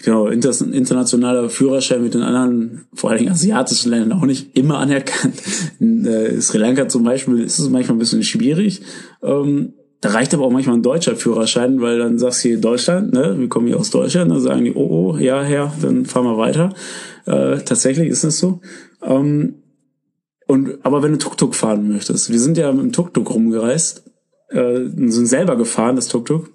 Genau, internationaler Führerschein mit den anderen, vor allen Dingen asiatischen Ländern auch nicht immer anerkannt. In äh, Sri Lanka zum Beispiel ist es manchmal ein bisschen schwierig. Ähm, Da reicht aber auch manchmal ein deutscher Führerschein, weil dann sagst du hier Deutschland, ne, wir kommen hier aus Deutschland, dann sagen die, oh, oh, ja, Herr, dann fahren wir weiter. Äh, tatsächlich ist das so. Ähm, und, aber wenn du Tuk-Tuk fahren möchtest, wir sind ja mit dem Tuk-Tuk rumgereist, äh, sind selber gefahren, das Tuk-Tuk.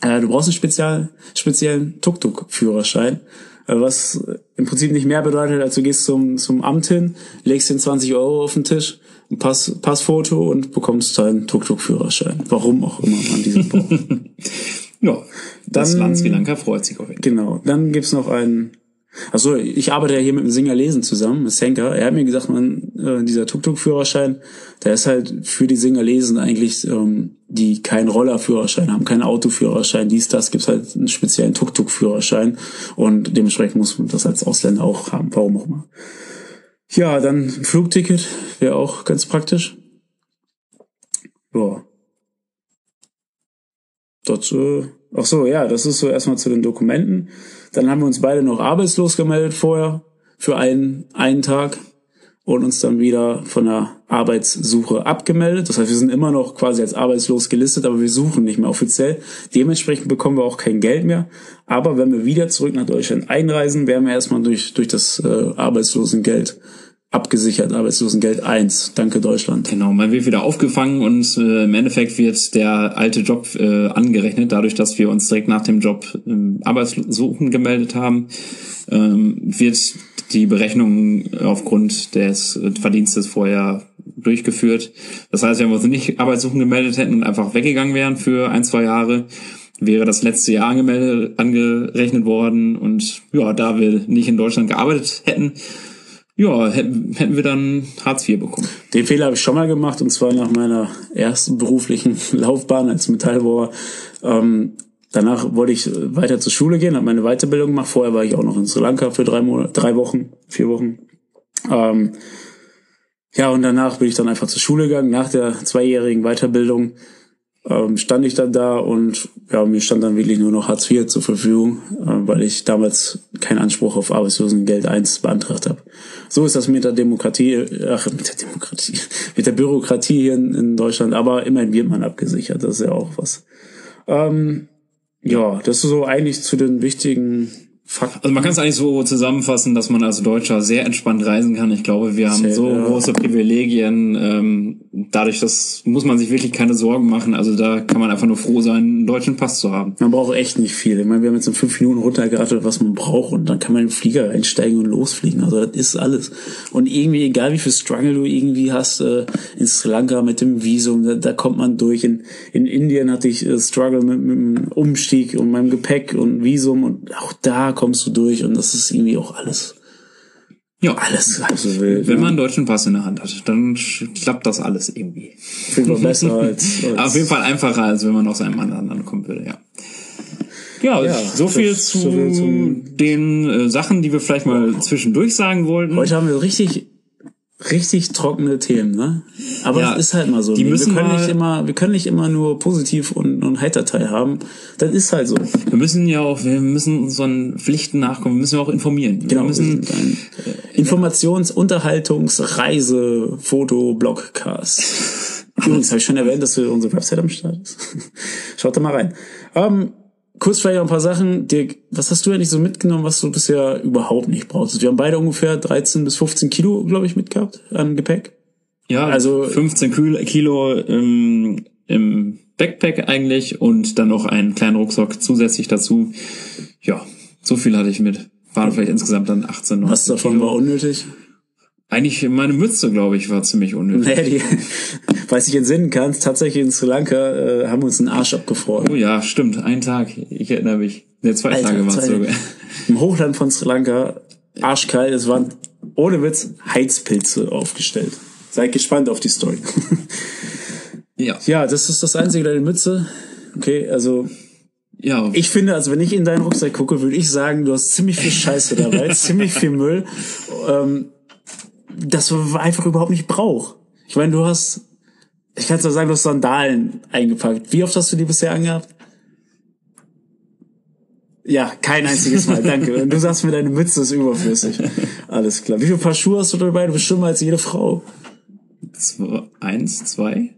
Äh, du brauchst einen spezial, speziellen Tuk-Tuk-Führerschein, äh, was im Prinzip nicht mehr bedeutet, als du gehst zum, zum Amt hin, legst den 20 Euro auf den Tisch, ein Pass, Passfoto und bekommst deinen Tuk-Tuk-Führerschein. Warum auch immer man diesen braucht.
ja, das dann, Land Sri Lanka freut sich auf ihn.
Genau, dann gibt's noch einen also ich arbeite ja hier mit dem Singer Lesen zusammen, mit Senker. Er hat mir gesagt, man, äh, dieser Tuk-Tuk-Führerschein, der ist halt für die Singer Lesen eigentlich, ähm, die keinen Rollerführerschein haben, keinen Autoführerschein, dies, das, gibt's halt einen speziellen Tuk-Tuk-Führerschein und dementsprechend muss man das als Ausländer auch haben, warum auch immer. Ja, dann Flugticket wäre auch ganz praktisch. Ja. Dazu, ach so, ja, das ist so erstmal zu den Dokumenten. Dann haben wir uns beide noch arbeitslos gemeldet vorher für einen, einen Tag und uns dann wieder von der Arbeitssuche abgemeldet. Das heißt, wir sind immer noch quasi als arbeitslos gelistet, aber wir suchen nicht mehr offiziell. Dementsprechend bekommen wir auch kein Geld mehr. Aber wenn wir wieder zurück nach Deutschland einreisen, werden wir erstmal durch, durch das äh, Arbeitslosengeld abgesichert, Arbeitslosengeld 1. Danke Deutschland.
Genau, man wird wieder aufgefangen und äh, im Endeffekt wird der alte Job äh, angerechnet, dadurch, dass wir uns direkt nach dem Job ähm, Arbeitssuchen gemeldet haben, ähm, wird die Berechnung aufgrund des Verdienstes vorher durchgeführt. Das heißt, wenn wir uns nicht Arbeitssuchen gemeldet hätten und einfach weggegangen wären für ein, zwei Jahre, wäre das letzte Jahr angemeldet, angerechnet worden und ja, da wir nicht in Deutschland gearbeitet hätten, ja, hätten, hätten wir dann Hartz IV bekommen.
Den Fehler habe ich schon mal gemacht und zwar nach meiner ersten beruflichen Laufbahn als Metallbohrer. Ähm, danach wollte ich weiter zur Schule gehen, habe meine Weiterbildung gemacht. Vorher war ich auch noch in Sri Lanka für drei Monate, drei Wochen, vier Wochen. Ähm, ja, und danach bin ich dann einfach zur Schule gegangen, nach der zweijährigen Weiterbildung ähm, stand ich dann da und ja, mir stand dann wirklich nur noch Hartz IV zur Verfügung, äh, weil ich damals keinen Anspruch auf Arbeitslosengeld 1 beantragt habe. So ist das mit der Demokratie, ach, mit der Demokratie, mit der Bürokratie hier in, in Deutschland, aber immerhin wird man abgesichert, das ist ja auch was. Ähm, ja, das ist so eigentlich zu den wichtigen
Fakt. Also man kann es eigentlich so zusammenfassen, dass man als Deutscher sehr entspannt reisen kann. Ich glaube, wir haben sehr, so ja. große Privilegien. Ähm, dadurch, das muss man sich wirklich keine Sorgen machen. Also da kann man einfach nur froh sein, einen deutschen Pass zu haben.
Man braucht echt nicht viel. Ich meine, wir haben jetzt in fünf Minuten runtergerattert, was man braucht und dann kann man in den Flieger einsteigen und losfliegen. Also das ist alles. Und irgendwie, egal wie viel Struggle du irgendwie hast, äh, in Sri Lanka mit dem Visum, da, da kommt man durch. In, in Indien hatte ich äh, Struggle mit, mit dem Umstieg und meinem Gepäck und Visum und auch da kommst du durch und das ist irgendwie auch alles.
Ja, alles also wild, Wenn man einen deutschen Pass in der Hand hat, dann klappt das alles irgendwie.
Auf jeden Fall besser als,
als Auf jeden Fall einfacher, als wenn man aus einem anderen Land kommen würde, ja. Ja, ja so viel zu so viel den äh, Sachen, die wir vielleicht mal zwischendurch sagen wollten.
Heute haben wir richtig richtig trockene Themen, ne? Aber ja, das ist halt mal so. Die müssen wir können nicht immer, wir können nicht immer nur positiv und, und Heiterteil haben. Das ist halt so.
Wir müssen ja auch, wir müssen unseren Pflichten nachkommen. Wir müssen ja auch informieren.
Genau.
Wir
müssen ein Informations-, Unterhaltungs-, Reise-, Foto-, Blogcast. Übrigens habe ich schon erwähnt, dass wir unsere Website am Start ist. Schaut da mal rein. Ähm, kurz vielleicht noch ein paar Sachen. Dirk, was hast du nicht so mitgenommen, was du bisher überhaupt nicht brauchst? Wir haben beide ungefähr 13 bis 15 Kilo, glaube ich, mitgehabt an Gepäck.
Ja, also 15 Kilo im, im Backpack eigentlich und dann noch einen kleinen Rucksack zusätzlich dazu. Ja, so viel hatte ich mit. Waren vielleicht insgesamt dann 18, 19
Was davon Kilo. war unnötig?
Eigentlich meine Mütze, glaube ich, war ziemlich unnötig.
Naja, die, weiß ich entsinnen kannst, tatsächlich in Sri Lanka äh, haben wir uns einen Arsch abgefroren.
Oh ja, stimmt. Ein Tag. Ich erinnere mich. Ne, zwei Alter, Tage war es sogar.
Im Hochland von Sri Lanka, arschkalt, es waren ohne Witz Heizpilze aufgestellt. Seid gespannt auf die Story. ja. Ja, das ist das einzige, deine Mütze. Okay, also ja. Ich finde, also wenn ich in deinen Rucksack gucke, würde ich sagen, du hast ziemlich viel Scheiße dabei, ziemlich viel Müll. Ähm, das man einfach überhaupt nicht braucht. Ich meine, du hast, ich kann es nur sagen, du hast Sandalen eingepackt. Wie oft hast du die bisher angehabt? Ja, kein einziges Mal, danke. Und du sagst mir, deine Mütze ist überflüssig. Alles klar. Wie viele Paar Schuhe hast du dabei? Du bist schlimmer als jede Frau.
Zwei, eins, zwei?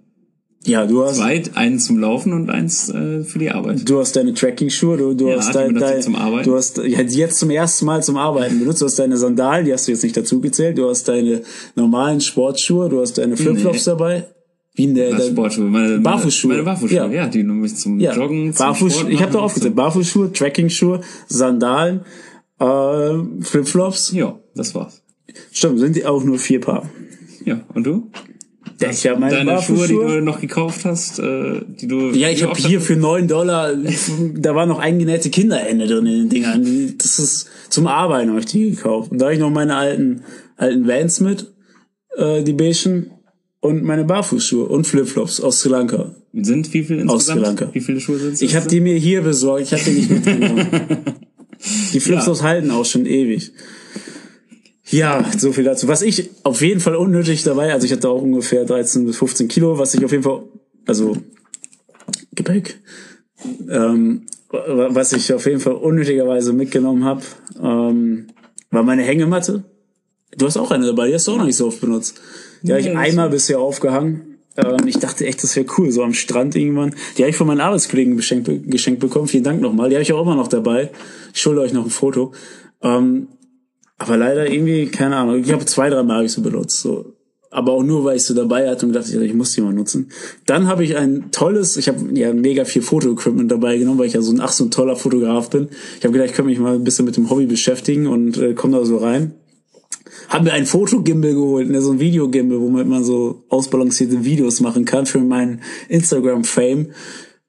Ja, du hast
zwei, einen zum Laufen und eins äh, für die Arbeit.
Du hast deine Tracking-Schuhe, du, du
Ja,
hast dein, dein,
zum Arbeiten.
du hast ja, jetzt zum ersten Mal zum Arbeiten benutzt. Du hast deine Sandalen, die hast du jetzt nicht dazu gezählt. Du hast deine normalen Sportschuhe, du hast deine Flipflops
Nee.
dabei. Wie in der, der
Sportschuhe, meine, meine,
Barfußschuhe.
Meine Barfußschuhe,
Ja.
ja, die nehme ich zum
ja,
Joggen, zum
Barfuß,
Sport
ich habe da
machen,
aufgezählt. Barfußschuhe, Tracking-Schuhe, Sandalen, äh, Flipflops.
Ja, das war's.
Stimmt, sind die auch nur vier Paar.
Ja, und du?
Ja, ich habe meine
Deine Schuhe, die du noch gekauft hast, äh, die du...
Ja, ich habe hier für neun Dollar, da war noch eingenähte Kinderhände drin in den Dingern. Das ist zum Arbeiten habe ich die gekauft. Und da habe ich noch meine alten alten Vans mit, äh, die beigen und meine Barfußschuhe und Flipflops aus Sri Lanka.
Sind wie viel insgesamt?
Sri Lanka.
Wie viele Schuhe sind es?
Ich habe die mir hier besorgt, ich habe die nicht mitgenommen. die Flipflops
Ja.
halten auch schon ewig. Ja, so viel dazu. Was ich auf jeden Fall unnötig dabei, also ich hatte auch ungefähr 13 bis 15 Kilo, was ich auf jeden Fall, also Gepäck, ähm, wa- was ich auf jeden Fall unnötigerweise mitgenommen habe, ähm, war meine Hängematte. Du hast auch eine dabei, die hast du auch noch nicht so oft benutzt. Die habe ich einmal bisher aufgehangen. Ähm, ich dachte echt, das wäre cool, so am Strand irgendwann. Die habe ich von meinen Arbeitskollegen geschenkt, geschenkt bekommen. Vielen Dank nochmal. Die habe ich auch immer noch dabei. Ich schulde euch noch ein Foto. Ähm, aber leider irgendwie, keine Ahnung. Ich habe zwei, drei Mal so benutzt. So. Aber auch nur, weil ich so dabei hatte und dachte, ich muss die mal nutzen. Dann habe ich ein tolles, ich habe ja mega viel Fotoequipment dabei genommen, weil ich ja so ein ach so ein toller Fotograf bin. Ich habe gedacht, ich könnte mich mal ein bisschen mit dem Hobby beschäftigen und äh, komme da so rein. Haben mir ein Fotogimbal geholt, ne, so ein Videogimbal, womit man so ausbalancierte Videos machen kann für meinen Instagram-Fame.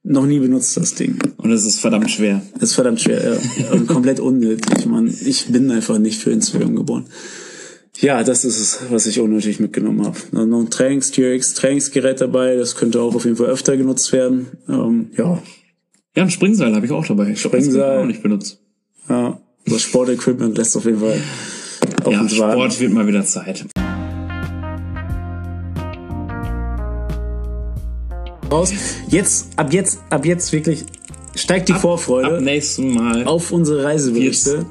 Noch nie benutzt das Ding.
Und es ist verdammt schwer.
Das ist verdammt schwer, ja. Und komplett unnötig, man. Ich bin einfach nicht für Instagram geboren. Ja, das ist es, was ich unnötig mitgenommen habe. Dann noch ein Trainings, TRX Trainingsgerät dabei, das könnte auch auf jeden Fall öfter genutzt werden. Ähm, ja,
Ja, ein Springseil habe ich auch dabei. Ich
Springseil.
auch nicht benutzt.
ja. Das Sportequipment lässt auf jeden Fall auf
Ja. Sport wird mal wieder Zeit.
Raus. Jetzt, ab jetzt, ab jetzt wirklich steigt die Vorfreude
Ab nächsten Mal.
auf unsere Reiseberichte.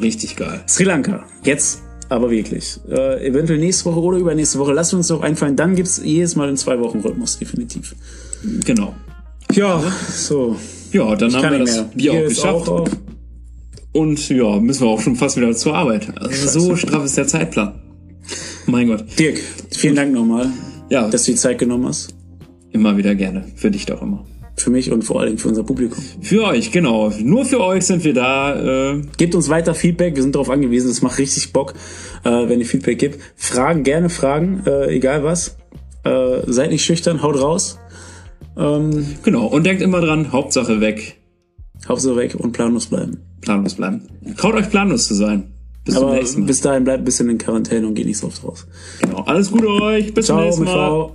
Richtig geil.
Sri Lanka. Jetzt aber wirklich. Äh, eventuell nächste Woche oder übernächste Woche. Lass uns doch einfallen. Dann gibt's jedes Mal in zwei Wochen Rhythmus, definitiv.
Genau.
Ja, so.
Ja, dann haben
Kann
wir das
mehr.
Bier
Hier
auch geschafft.
auch.
Und ja, müssen wir auch schon fast wieder zur Arbeit. Also so straff ist der Zeitplan. Mein Gott.
Dirk, vielen Dank nochmal,
Ja,
dass du die Zeit genommen hast.
Immer wieder gerne. Für dich doch immer.
Für mich und vor allem für unser Publikum.
Für euch, genau. Nur für euch sind wir da. Äh,
Gebt uns weiter Feedback, wir sind darauf angewiesen, es macht richtig Bock, äh, wenn ihr Feedback gibt. Fragen, gerne Fragen, äh, egal was. Äh, seid nicht schüchtern, haut raus. Ähm,
genau. Und denkt immer dran, Hauptsache weg.
Hauptsache weg und planlos bleiben.
Planlos bleiben. Traut euch planlos zu sein. Bis zum
Aber
nächsten Mal.
bis dahin bleibt ein bisschen in Quarantäne und geht nicht so oft raus.
Genau. Alles Gute euch. Bis zum
Ciao
nächsten
mit
Mal.